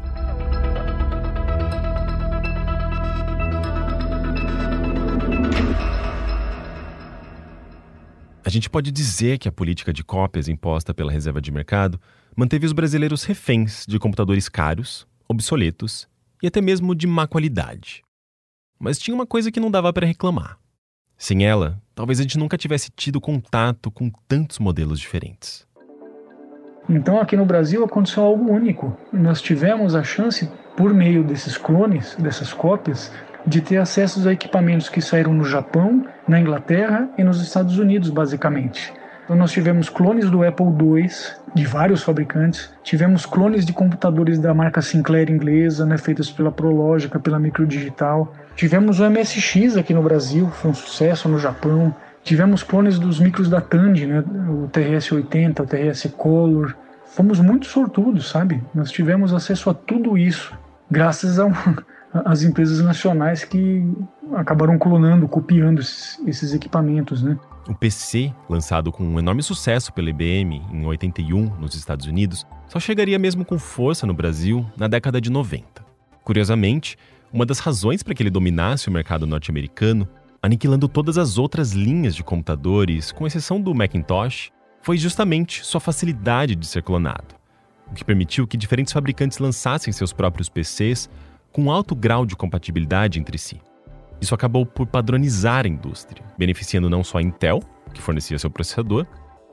A gente pode dizer que a política de cópias imposta pela reserva de mercado manteve os brasileiros reféns de computadores caros, obsoletos e até mesmo de má qualidade. Mas tinha uma coisa que não dava para reclamar. Sem ela, talvez a gente nunca tivesse tido contato com tantos modelos diferentes. Então, aqui no Brasil aconteceu algo único. Nós tivemos a chance, por meio desses clones, dessas cópias, de ter acesso a equipamentos que saíram no Japão, na Inglaterra e nos Estados Unidos, basicamente. Então, nós tivemos clones do Apple II, de vários fabricantes. Tivemos clones de computadores da marca Sinclair inglesa, né, feitos pela Prologica, pela Microdigital. Tivemos o MSX aqui no Brasil, foi um sucesso no Japão. Tivemos clones dos micros da Tandy, né? o TRS-80, o TRS Color. Fomos muito sortudos, sabe? Nós tivemos acesso a tudo isso, graças às empresas nacionais que acabaram clonando, copiando esses, esses equipamentos, né? O PC, lançado com um enorme sucesso pela IBM em 81 nos Estados Unidos, só chegaria mesmo com força no Brasil na década de 90. Curiosamente, uma das razões para que ele dominasse o mercado norte-americano, aniquilando todas as outras linhas de computadores, com exceção do Macintosh, foi justamente sua facilidade de ser clonado, o que permitiu que diferentes fabricantes lançassem seus próprios PCs com alto grau de compatibilidade entre si. Isso acabou por padronizar a indústria, beneficiando não só a Intel, que fornecia seu processador,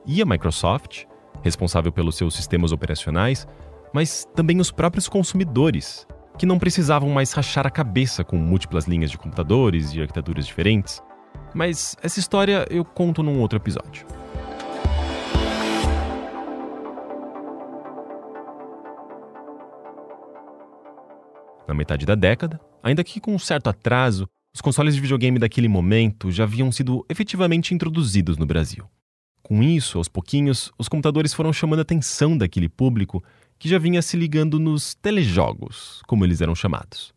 e a Microsoft, responsável pelos seus sistemas operacionais, mas também os próprios consumidores, que não precisavam mais rachar a cabeça com múltiplas linhas de computadores e arquiteturas diferentes. Mas essa história eu conto num outro episódio. Na metade da década, ainda que com um certo atraso, os consoles de videogame daquele momento já haviam sido efetivamente introduzidos no Brasil. Com isso, aos pouquinhos, os computadores foram chamando a atenção daquele público que já vinha se ligando nos telejogos, como eles eram chamados.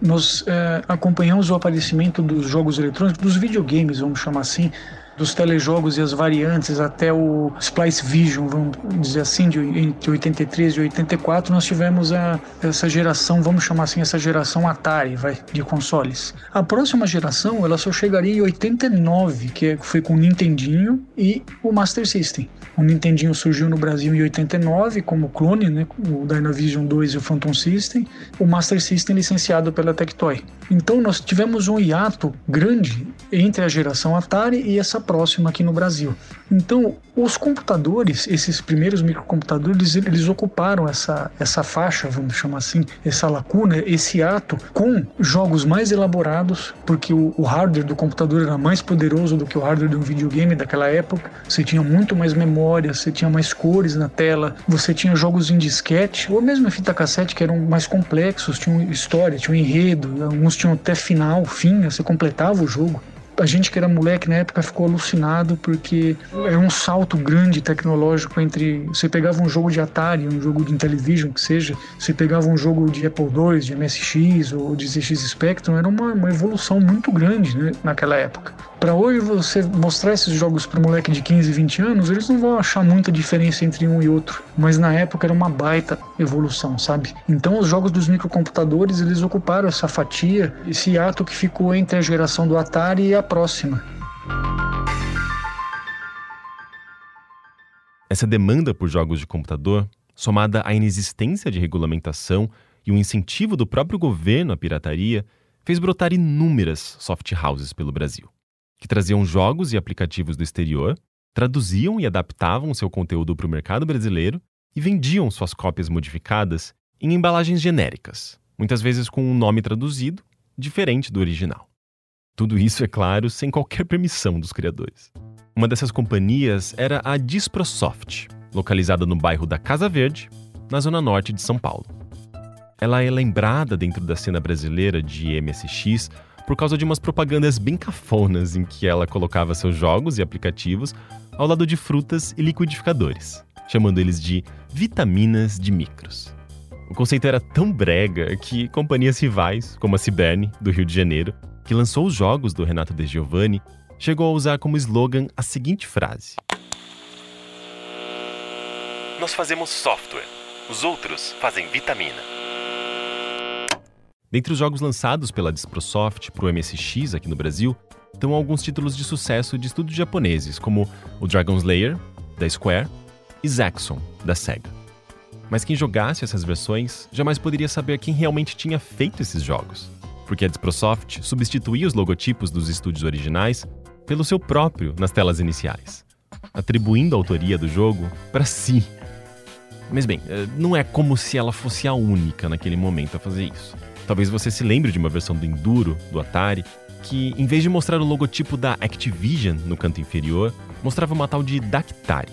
Nós é, acompanhamos o aparecimento dos jogos eletrônicos, dos videogames, vamos chamar assim, dos telejogos e as variantes até o Splice Vision, vamos dizer assim, de, entre 83 e 84, nós tivemos a, essa geração, vamos chamar assim, essa geração Atari vai, de consoles. A próxima geração ela só chegaria em 89, que é, foi com o Nintendinho e o Master System. O Nintendinho surgiu no Brasil em 89 como clone, né, o Dynavision 2 e o Phantom System, o Master System licenciado pela Tectoy. Então nós tivemos um hiato grande entre a geração Atari e essa próxima aqui no Brasil. Então, os computadores, esses primeiros microcomputadores, eles ocuparam essa, essa faixa, vamos chamar assim, essa lacuna, esse ato, com jogos mais elaborados, porque o, o hardware do computador era mais poderoso do que o hardware de um videogame daquela época. Você tinha muito mais memória, você tinha mais cores na tela, você tinha jogos em disquete, ou mesmo em fita cassete, que eram mais complexos, tinham história, tinham enredo, alguns tinham até final, fim, você completava o jogo a gente que era moleque na época ficou alucinado porque era um salto grande tecnológico entre você pegava um jogo de Atari, um jogo de Intellivision que seja, você pegava um jogo de Apple II, de MSX ou de ZX Spectrum, era uma, uma evolução muito grande né, naquela época. Para hoje você mostrar esses jogos para moleque de 15, 20 anos, eles não vão achar muita diferença entre um e outro, mas na época era uma baita evolução, sabe? Então os jogos dos microcomputadores, eles ocuparam essa fatia, esse ato que ficou entre a geração do Atari e a próxima. Essa demanda por jogos de computador, somada à inexistência de regulamentação e o incentivo do próprio governo à pirataria, fez brotar inúmeras soft houses pelo Brasil, que traziam jogos e aplicativos do exterior, traduziam e adaptavam seu conteúdo para o mercado brasileiro e vendiam suas cópias modificadas em embalagens genéricas, muitas vezes com um nome traduzido diferente do original. Tudo isso, é claro, sem qualquer permissão dos criadores. Uma dessas companhias era a Disprosoft, localizada no bairro da Casa Verde, na zona norte de São Paulo. Ela é lembrada dentro da cena brasileira de MSX por causa de umas propagandas bem cafonas em que ela colocava seus jogos e aplicativos ao lado de frutas e liquidificadores, chamando eles de vitaminas de micros. O conceito era tão brega que companhias rivais, como a Ciberne, do Rio de Janeiro, que lançou os jogos do Renato De Giovanni, chegou a usar como slogan a seguinte frase: Nós fazemos software, os outros fazem vitamina. Dentre os jogos lançados pela Disprosoft para o MSX aqui no Brasil, estão alguns títulos de sucesso de estúdios japoneses, como o Dragon's Lair, da Square, e Zaxxon, da Sega. Mas quem jogasse essas versões jamais poderia saber quem realmente tinha feito esses jogos porque a Disprosoft substituía os logotipos dos estúdios originais pelo seu próprio nas telas iniciais, atribuindo a autoria do jogo para si. Mas bem, eh, não é como se ela fosse a única naquele momento a fazer isso. Talvez você se lembre de uma versão do Enduro, do Atari, que em vez de mostrar o logotipo da Activision no canto inferior, mostrava uma tal de Dactari.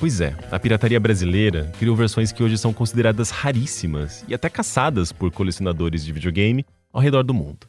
Pois é, a pirataria brasileira criou versões que hoje são consideradas raríssimas e até caçadas por colecionadores de videogame ao redor do mundo.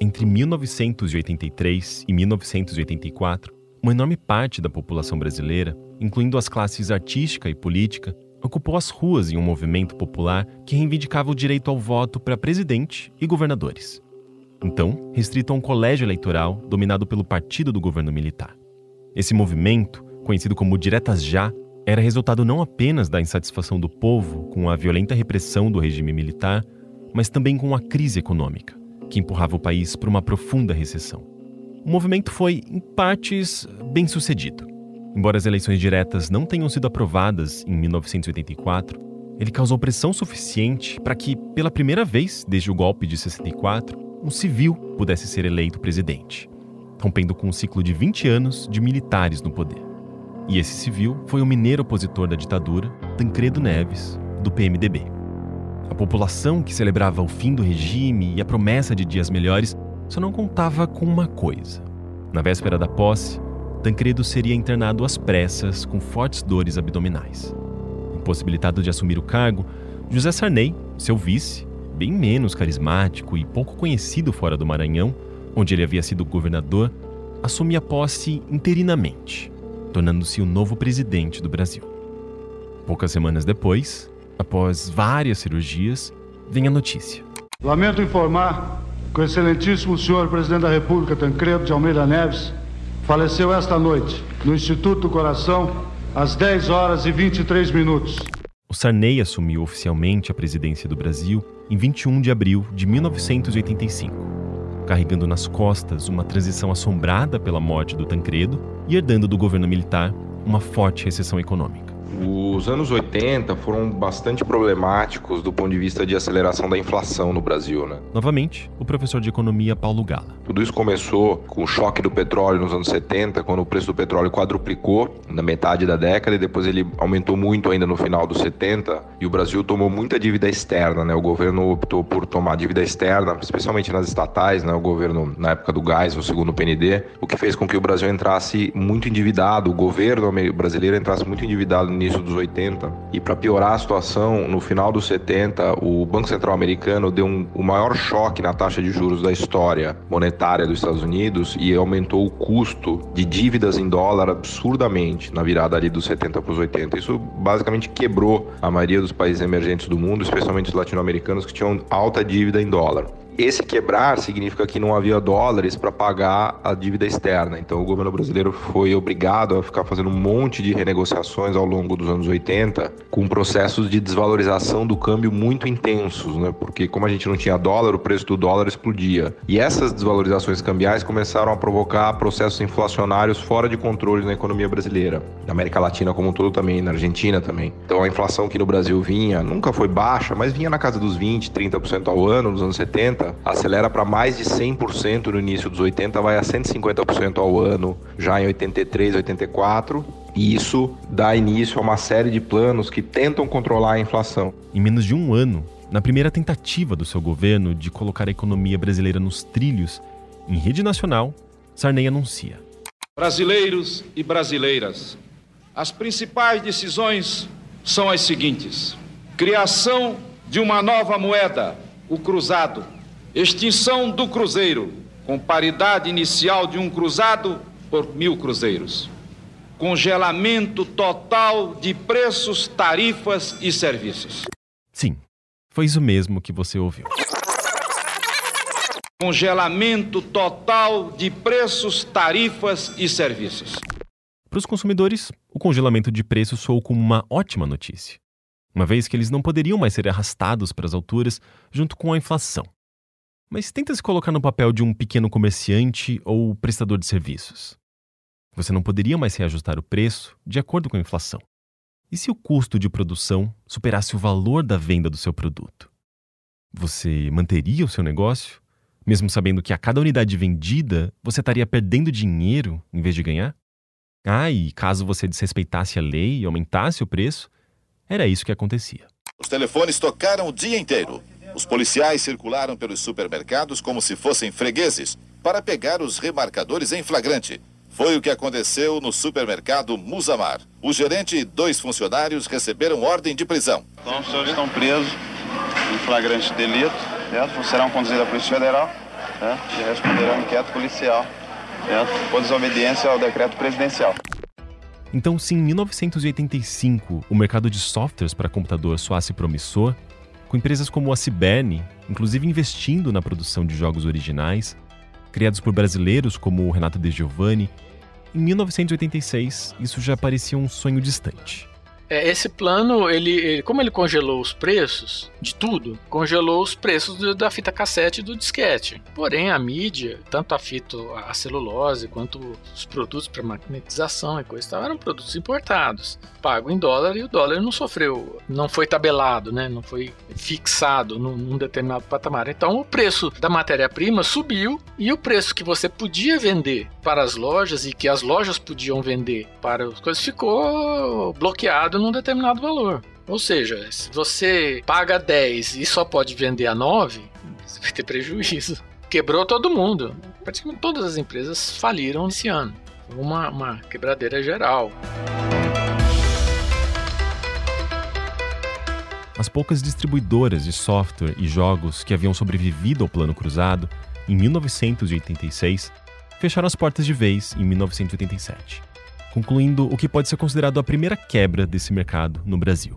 Entre 1983 e 1984, uma enorme parte da população brasileira, incluindo as classes artística e política, ocupou as ruas em um movimento popular que reivindicava o direito ao voto para presidente e governadores então restrito a um colégio eleitoral dominado pelo partido do governo militar. Esse movimento, conhecido como Diretas Já, era resultado não apenas da insatisfação do povo com a violenta repressão do regime militar, mas também com a crise econômica, que empurrava o país para uma profunda recessão. O movimento foi, em partes, bem sucedido. Embora as eleições diretas não tenham sido aprovadas em 1984, ele causou pressão suficiente para que, pela primeira vez desde o golpe de 64, um civil pudesse ser eleito presidente, rompendo com um ciclo de 20 anos de militares no poder. E esse civil foi o mineiro opositor da ditadura, Tancredo Neves, do PMDB. A população que celebrava o fim do regime e a promessa de dias melhores só não contava com uma coisa. Na véspera da posse, Tancredo seria internado às pressas com fortes dores abdominais. Impossibilitado de assumir o cargo, José Sarney, seu vice, bem menos carismático e pouco conhecido fora do Maranhão, onde ele havia sido governador, assumia posse interinamente, tornando-se o novo presidente do Brasil. Poucas semanas depois, após várias cirurgias, vem a notícia. Lamento informar que o excelentíssimo senhor presidente da República, Tancredo de Almeida Neves, faleceu esta noite no Instituto do Coração às 10 horas e 23 minutos. O Sarney assumiu oficialmente a presidência do Brasil em 21 de abril de 1985, carregando nas costas uma transição assombrada pela morte do Tancredo e herdando do governo militar uma forte recessão econômica. Os anos 80 foram bastante problemáticos do ponto de vista de aceleração da inflação no Brasil, né? Novamente, o professor de economia Paulo Gala. Tudo isso começou com o choque do petróleo nos anos 70, quando o preço do petróleo quadruplicou na metade da década e depois ele aumentou muito ainda no final dos 70 e o Brasil tomou muita dívida externa, né? O governo optou por tomar dívida externa, especialmente nas estatais, né? O governo na época do gás, o segundo PND, o que fez com que o Brasil entrasse muito endividado, o governo brasileiro entrasse muito endividado no início dos 80 e para piorar a situação, no final dos 70, o Banco Central americano deu um, o maior choque na taxa de juros da história monetária dos Estados Unidos e aumentou o custo de dívidas em dólar absurdamente na virada ali dos 70 para os 80. Isso basicamente quebrou a maioria dos países emergentes do mundo, especialmente os latino-americanos que tinham alta dívida em dólar. Esse quebrar significa que não havia dólares para pagar a dívida externa. Então o governo brasileiro foi obrigado a ficar fazendo um monte de renegociações ao longo dos anos 80, com processos de desvalorização do câmbio muito intensos, né? Porque como a gente não tinha dólar, o preço do dólar explodia. E essas desvalorizações cambiais começaram a provocar processos inflacionários fora de controle na economia brasileira, na América Latina como um todo também, na Argentina também. Então a inflação que no Brasil vinha nunca foi baixa, mas vinha na casa dos 20, 30% ao ano nos anos 70 acelera para mais de 100% no início dos 80, vai a 150% ao ano já em 83, 84. E isso dá início a uma série de planos que tentam controlar a inflação. Em menos de um ano, na primeira tentativa do seu governo de colocar a economia brasileira nos trilhos, em rede nacional, Sarney anuncia: Brasileiros e brasileiras, as principais decisões são as seguintes: criação de uma nova moeda, o cruzado, Extinção do cruzeiro, com paridade inicial de um cruzado por mil cruzeiros. Congelamento total de preços, tarifas e serviços. Sim, foi isso mesmo que você ouviu. Congelamento total de preços, tarifas e serviços. Para os consumidores, o congelamento de preços soou como uma ótima notícia, uma vez que eles não poderiam mais ser arrastados para as alturas junto com a inflação. Mas tenta se colocar no papel de um pequeno comerciante ou prestador de serviços. Você não poderia mais reajustar o preço de acordo com a inflação. E se o custo de produção superasse o valor da venda do seu produto? Você manteria o seu negócio, mesmo sabendo que a cada unidade vendida você estaria perdendo dinheiro em vez de ganhar? Ah, e caso você desrespeitasse a lei e aumentasse o preço, era isso que acontecia. Os telefones tocaram o dia inteiro. Os policiais circularam pelos supermercados como se fossem fregueses para pegar os remarcadores em flagrante. Foi o que aconteceu no supermercado Musamar. O gerente e dois funcionários receberam ordem de prisão. Então, os senhores estão presos em flagrante delito, certo? serão conduzidos à Polícia Federal certo? e responderão inquérito policial certo? por desobediência ao decreto presidencial. Então, se em 1985 o mercado de softwares para computador soasse promissor, com empresas como a Ciberne, inclusive investindo na produção de jogos originais, criados por brasileiros como o Renato De Giovanni. Em 1986, isso já parecia um sonho distante. É, esse plano, ele, ele, como ele congelou os preços de tudo, congelou os preços do, da fita cassete e do disquete. Porém, a mídia, tanto a fita, a celulose, quanto os produtos para magnetização e coisa tal, eram produtos importados, pago em dólar e o dólar não sofreu, não foi tabelado, né? não foi fixado num, num determinado patamar. Então, o preço da matéria-prima subiu e o preço que você podia vender para as lojas e que as lojas podiam vender para as coisas ficou bloqueado num determinado valor. Ou seja, se você paga 10 e só pode vender a 9, você vai ter prejuízo. Quebrou todo mundo. Praticamente todas as empresas faliram esse ano. Uma, uma quebradeira geral. As poucas distribuidoras de software e jogos que haviam sobrevivido ao Plano Cruzado, em 1986, fecharam as portas de vez em 1987 concluindo o que pode ser considerado a primeira quebra desse mercado no Brasil.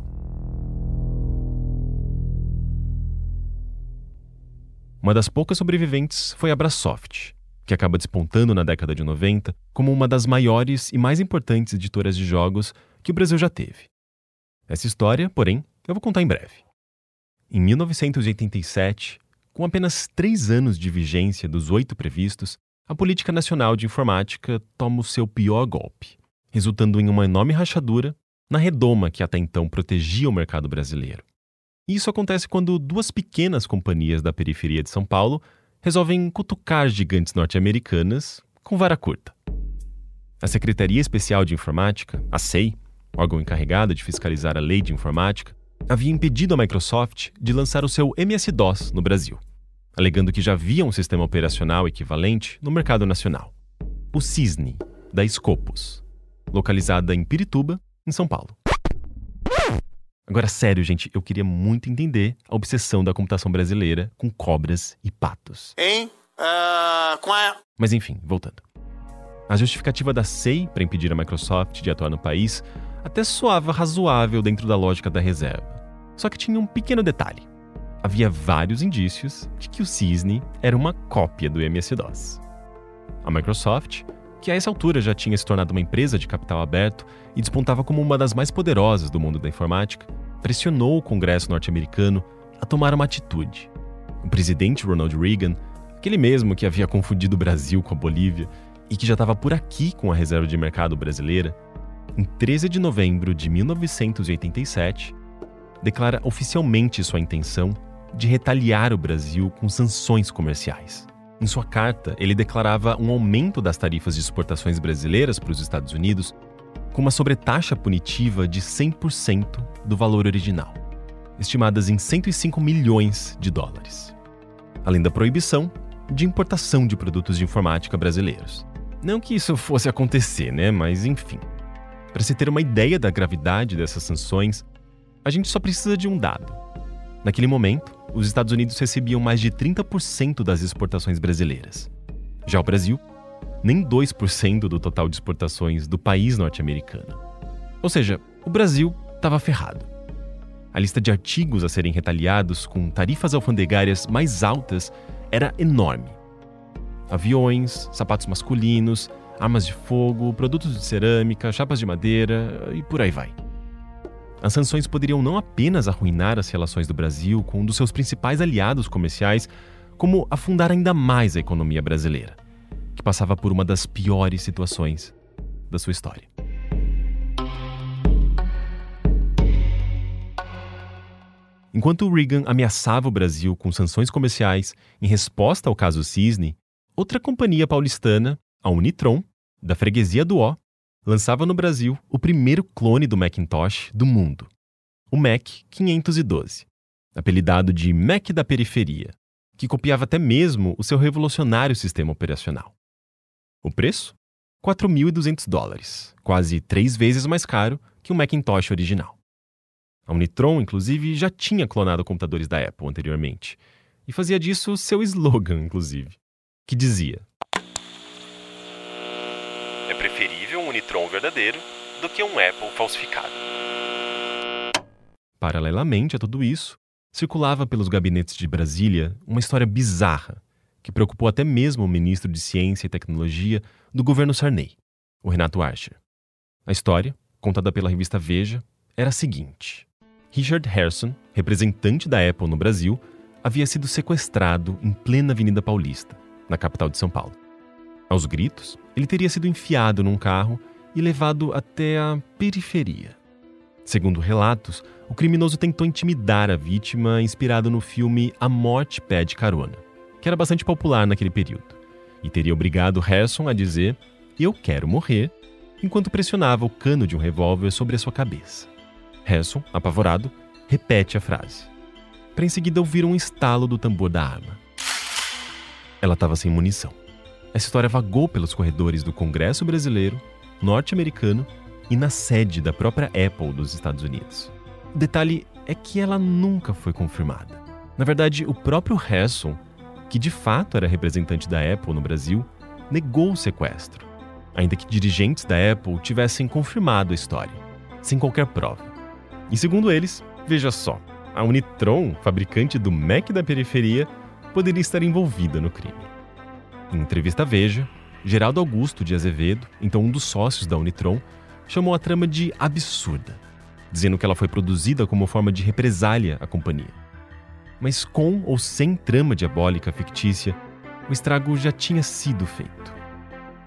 Uma das poucas sobreviventes foi a Brasoft, que acaba despontando na década de 90 como uma das maiores e mais importantes editoras de jogos que o Brasil já teve. Essa história, porém, eu vou contar em breve. Em 1987, com apenas três anos de vigência dos oito previstos, a Política Nacional de Informática toma o seu pior golpe resultando em uma enorme rachadura na redoma que até então protegia o mercado brasileiro. E isso acontece quando duas pequenas companhias da periferia de São Paulo resolvem cutucar gigantes norte-americanas com vara curta. A Secretaria Especial de Informática, a SEI, órgão encarregado de fiscalizar a lei de informática, havia impedido a Microsoft de lançar o seu MS-DOS no Brasil, alegando que já havia um sistema operacional equivalente no mercado nacional, o Cisne, da Scopus, localizada em Pirituba, em São Paulo. Agora, sério, gente, eu queria muito entender a obsessão da computação brasileira com cobras e patos. Hein? Uh, com a... Mas enfim, voltando. A justificativa da SEI para impedir a Microsoft de atuar no país até soava razoável dentro da lógica da reserva. Só que tinha um pequeno detalhe. Havia vários indícios de que o Cisne era uma cópia do MS-DOS. A Microsoft, que a essa altura já tinha se tornado uma empresa de capital aberto e despontava como uma das mais poderosas do mundo da informática, pressionou o Congresso norte-americano a tomar uma atitude. O presidente Ronald Reagan, aquele mesmo que havia confundido o Brasil com a Bolívia e que já estava por aqui com a reserva de mercado brasileira, em 13 de novembro de 1987, declara oficialmente sua intenção de retaliar o Brasil com sanções comerciais. Em sua carta, ele declarava um aumento das tarifas de exportações brasileiras para os Estados Unidos com uma sobretaxa punitiva de 100% do valor original, estimadas em 105 milhões de dólares. Além da proibição de importação de produtos de informática brasileiros. Não que isso fosse acontecer, né? Mas enfim. Para se ter uma ideia da gravidade dessas sanções, a gente só precisa de um dado. Naquele momento, os Estados Unidos recebiam mais de 30% das exportações brasileiras. Já o Brasil, nem 2% do total de exportações do país norte-americano. Ou seja, o Brasil estava ferrado. A lista de artigos a serem retaliados com tarifas alfandegárias mais altas era enorme. Aviões, sapatos masculinos, armas de fogo, produtos de cerâmica, chapas de madeira e por aí vai. As sanções poderiam não apenas arruinar as relações do Brasil com um dos seus principais aliados comerciais, como afundar ainda mais a economia brasileira, que passava por uma das piores situações da sua história. Enquanto Reagan ameaçava o Brasil com sanções comerciais em resposta ao caso Cisne, outra companhia paulistana a Unitron, da freguesia do O, lançava no Brasil o primeiro clone do Macintosh do mundo, o Mac 512, apelidado de Mac da periferia, que copiava até mesmo o seu revolucionário sistema operacional. O preço? 4.200 dólares, quase três vezes mais caro que o Macintosh original. A Unitron, inclusive, já tinha clonado computadores da Apple anteriormente, e fazia disso seu slogan, inclusive, que dizia: Unitron verdadeiro do que um Apple falsificado. Paralelamente a tudo isso, circulava pelos gabinetes de Brasília uma história bizarra que preocupou até mesmo o ministro de Ciência e Tecnologia do governo Sarney, o Renato Archer. A história, contada pela revista Veja, era a seguinte: Richard Harrison, representante da Apple no Brasil, havia sido sequestrado em plena Avenida Paulista, na capital de São Paulo. Aos gritos, ele teria sido enfiado num carro e levado até a periferia. Segundo relatos, o criminoso tentou intimidar a vítima inspirado no filme A Morte Pede Carona, que era bastante popular naquele período, e teria obrigado Harrison a dizer Eu quero morrer, enquanto pressionava o cano de um revólver sobre a sua cabeça. Harrison, apavorado, repete a frase, para em seguida ouvir um estalo do tambor da arma. Ela estava sem munição. Essa história vagou pelos corredores do Congresso brasileiro, norte-americano e na sede da própria Apple dos Estados Unidos. O detalhe é que ela nunca foi confirmada. Na verdade, o próprio Harrison, que de fato era representante da Apple no Brasil, negou o sequestro, ainda que dirigentes da Apple tivessem confirmado a história, sem qualquer prova. E segundo eles, veja só, a Unitron, fabricante do Mac da periferia, poderia estar envolvida no crime. Em entrevista à Veja, Geraldo Augusto de Azevedo, então um dos sócios da Unitron, chamou a trama de absurda, dizendo que ela foi produzida como forma de represália à companhia. Mas com ou sem trama diabólica fictícia, o estrago já tinha sido feito.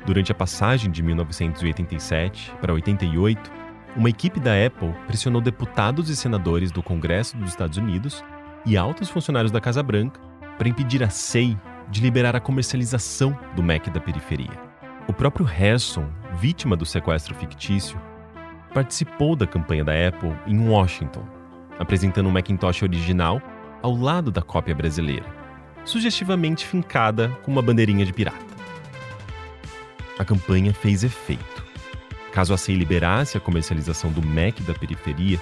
Durante a passagem de 1987 para 88, uma equipe da Apple pressionou deputados e senadores do Congresso dos Estados Unidos e altos funcionários da Casa Branca para impedir a SEI de liberar a comercialização do Mac da periferia. O próprio Harrison, vítima do sequestro fictício, participou da campanha da Apple em Washington, apresentando o Macintosh original ao lado da cópia brasileira, sugestivamente fincada com uma bandeirinha de pirata. A campanha fez efeito. Caso a SEI liberasse a comercialização do Mac da periferia,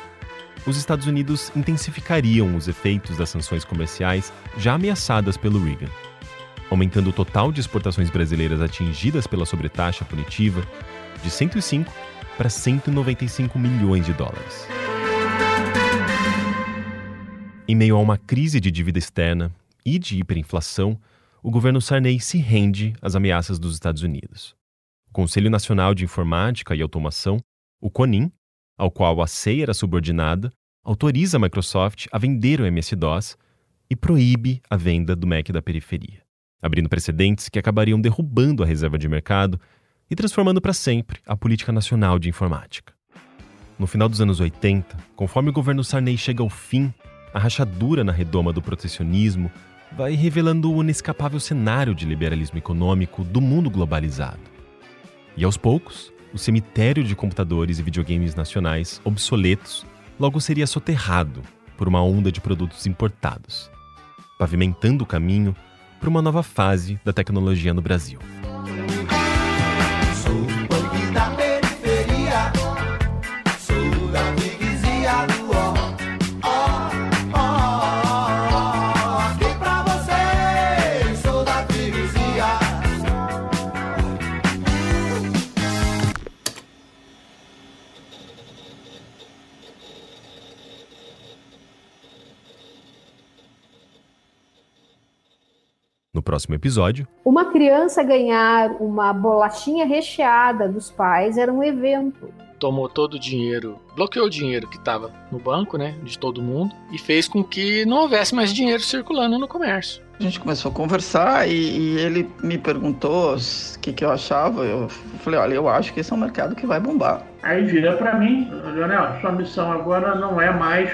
os Estados Unidos intensificariam os efeitos das sanções comerciais já ameaçadas pelo Reagan, aumentando o total de exportações brasileiras atingidas pela sobretaxa punitiva de 105 para 195 milhões de dólares. Em meio a uma crise de dívida externa e de hiperinflação, o governo Sarney se rende às ameaças dos Estados Unidos. O Conselho Nacional de Informática e Automação, o CONIN, ao qual a SEI era subordinada, autoriza a Microsoft a vender o MS-DOS e proíbe a venda do Mac da periferia, abrindo precedentes que acabariam derrubando a reserva de mercado e transformando para sempre a política nacional de informática. No final dos anos 80, conforme o governo Sarney chega ao fim, a rachadura na redoma do protecionismo vai revelando o inescapável cenário de liberalismo econômico do mundo globalizado. E aos poucos, o cemitério de computadores e videogames nacionais obsoletos logo seria soterrado por uma onda de produtos importados, pavimentando o caminho para uma nova fase da tecnologia no Brasil. No próximo episódio. Uma criança ganhar uma bolachinha recheada dos pais era um evento. Tomou todo o dinheiro, bloqueou o dinheiro que estava no banco, né, de todo mundo, e fez com que não houvesse mais dinheiro circulando no comércio. A gente começou a conversar e, e ele me perguntou o que, que eu achava. Eu falei, olha, eu acho que esse é um mercado que vai bombar. Aí vira para mim, Leonel, sua missão agora não é mais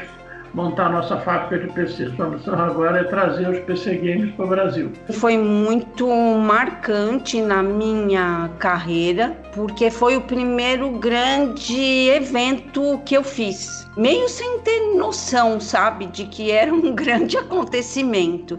montar nossa fábrica de PC. Missão agora é trazer os PC Games para o Brasil. Foi muito marcante na minha carreira, porque foi o primeiro grande evento que eu fiz. Meio sem ter noção, sabe, de que era um grande acontecimento.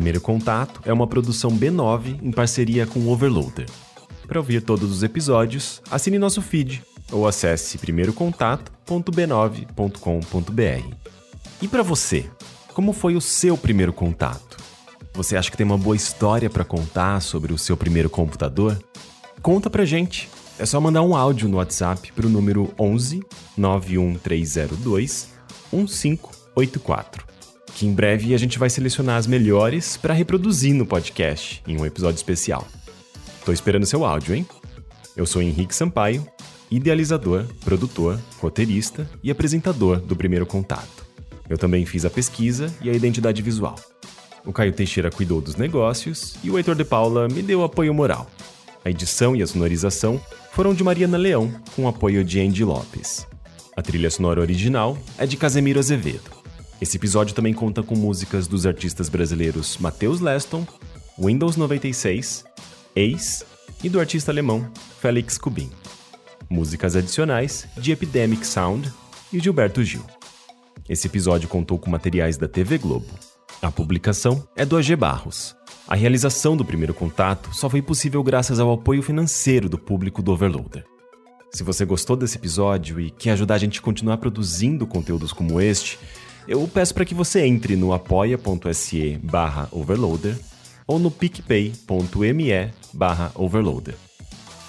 Primeiro Contato é uma produção B9 em parceria com o Overloader. Para ouvir todos os episódios, assine nosso feed ou acesse primeirocontato.b9.com.br. E para você, como foi o seu primeiro contato? Você acha que tem uma boa história para contar sobre o seu primeiro computador? Conta pra gente. É só mandar um áudio no WhatsApp para o número 11 91302 1584 que em breve a gente vai selecionar as melhores para reproduzir no podcast em um episódio especial. Tô esperando seu áudio, hein? Eu sou Henrique Sampaio, idealizador, produtor, roteirista e apresentador do Primeiro Contato. Eu também fiz a pesquisa e a identidade visual. O Caio Teixeira cuidou dos negócios e o Heitor de Paula me deu apoio moral. A edição e a sonorização foram de Mariana Leão, com apoio de Andy Lopes. A trilha sonora original é de Casemiro Azevedo. Esse episódio também conta com músicas dos artistas brasileiros Matheus Leston, Windows 96, Ace e do artista alemão Felix Kubin. Músicas adicionais de Epidemic Sound e Gilberto Gil. Esse episódio contou com materiais da TV Globo. A publicação é do AG Barros. A realização do primeiro contato só foi possível graças ao apoio financeiro do público do Overloader. Se você gostou desse episódio e quer ajudar a gente a continuar produzindo conteúdos como este, eu peço para que você entre no apoia.se barra overloader ou no picpay.me barra overloader.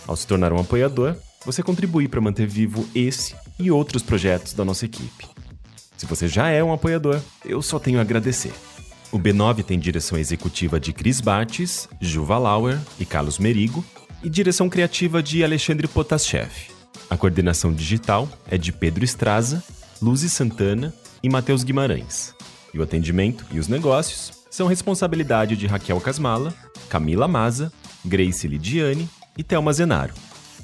Ao se tornar um apoiador, você contribui para manter vivo esse e outros projetos da nossa equipe. Se você já é um apoiador, eu só tenho a agradecer. O B9 tem direção executiva de Chris Bartes, Juva Lauer e Carlos Merigo, e direção criativa de Alexandre Potashev. A coordenação digital é de Pedro Estraza, Luzi Santana e Matheus Guimarães. E o atendimento e os negócios são responsabilidade de Raquel Casmala, Camila Maza, Grace Lidiane e Thelma Zenaro.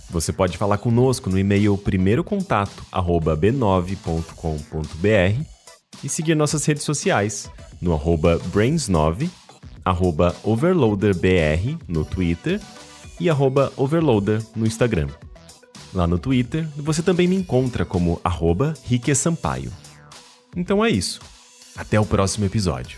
Você pode falar conosco no e-mail primeirocontato@b9.com.br e seguir nossas redes sociais no arroba brains9, arroba overloaderbr no Twitter e arroba overloader no Instagram. Lá no Twitter, você também me encontra como arroba Sampaio. Então é isso. Até o próximo episódio.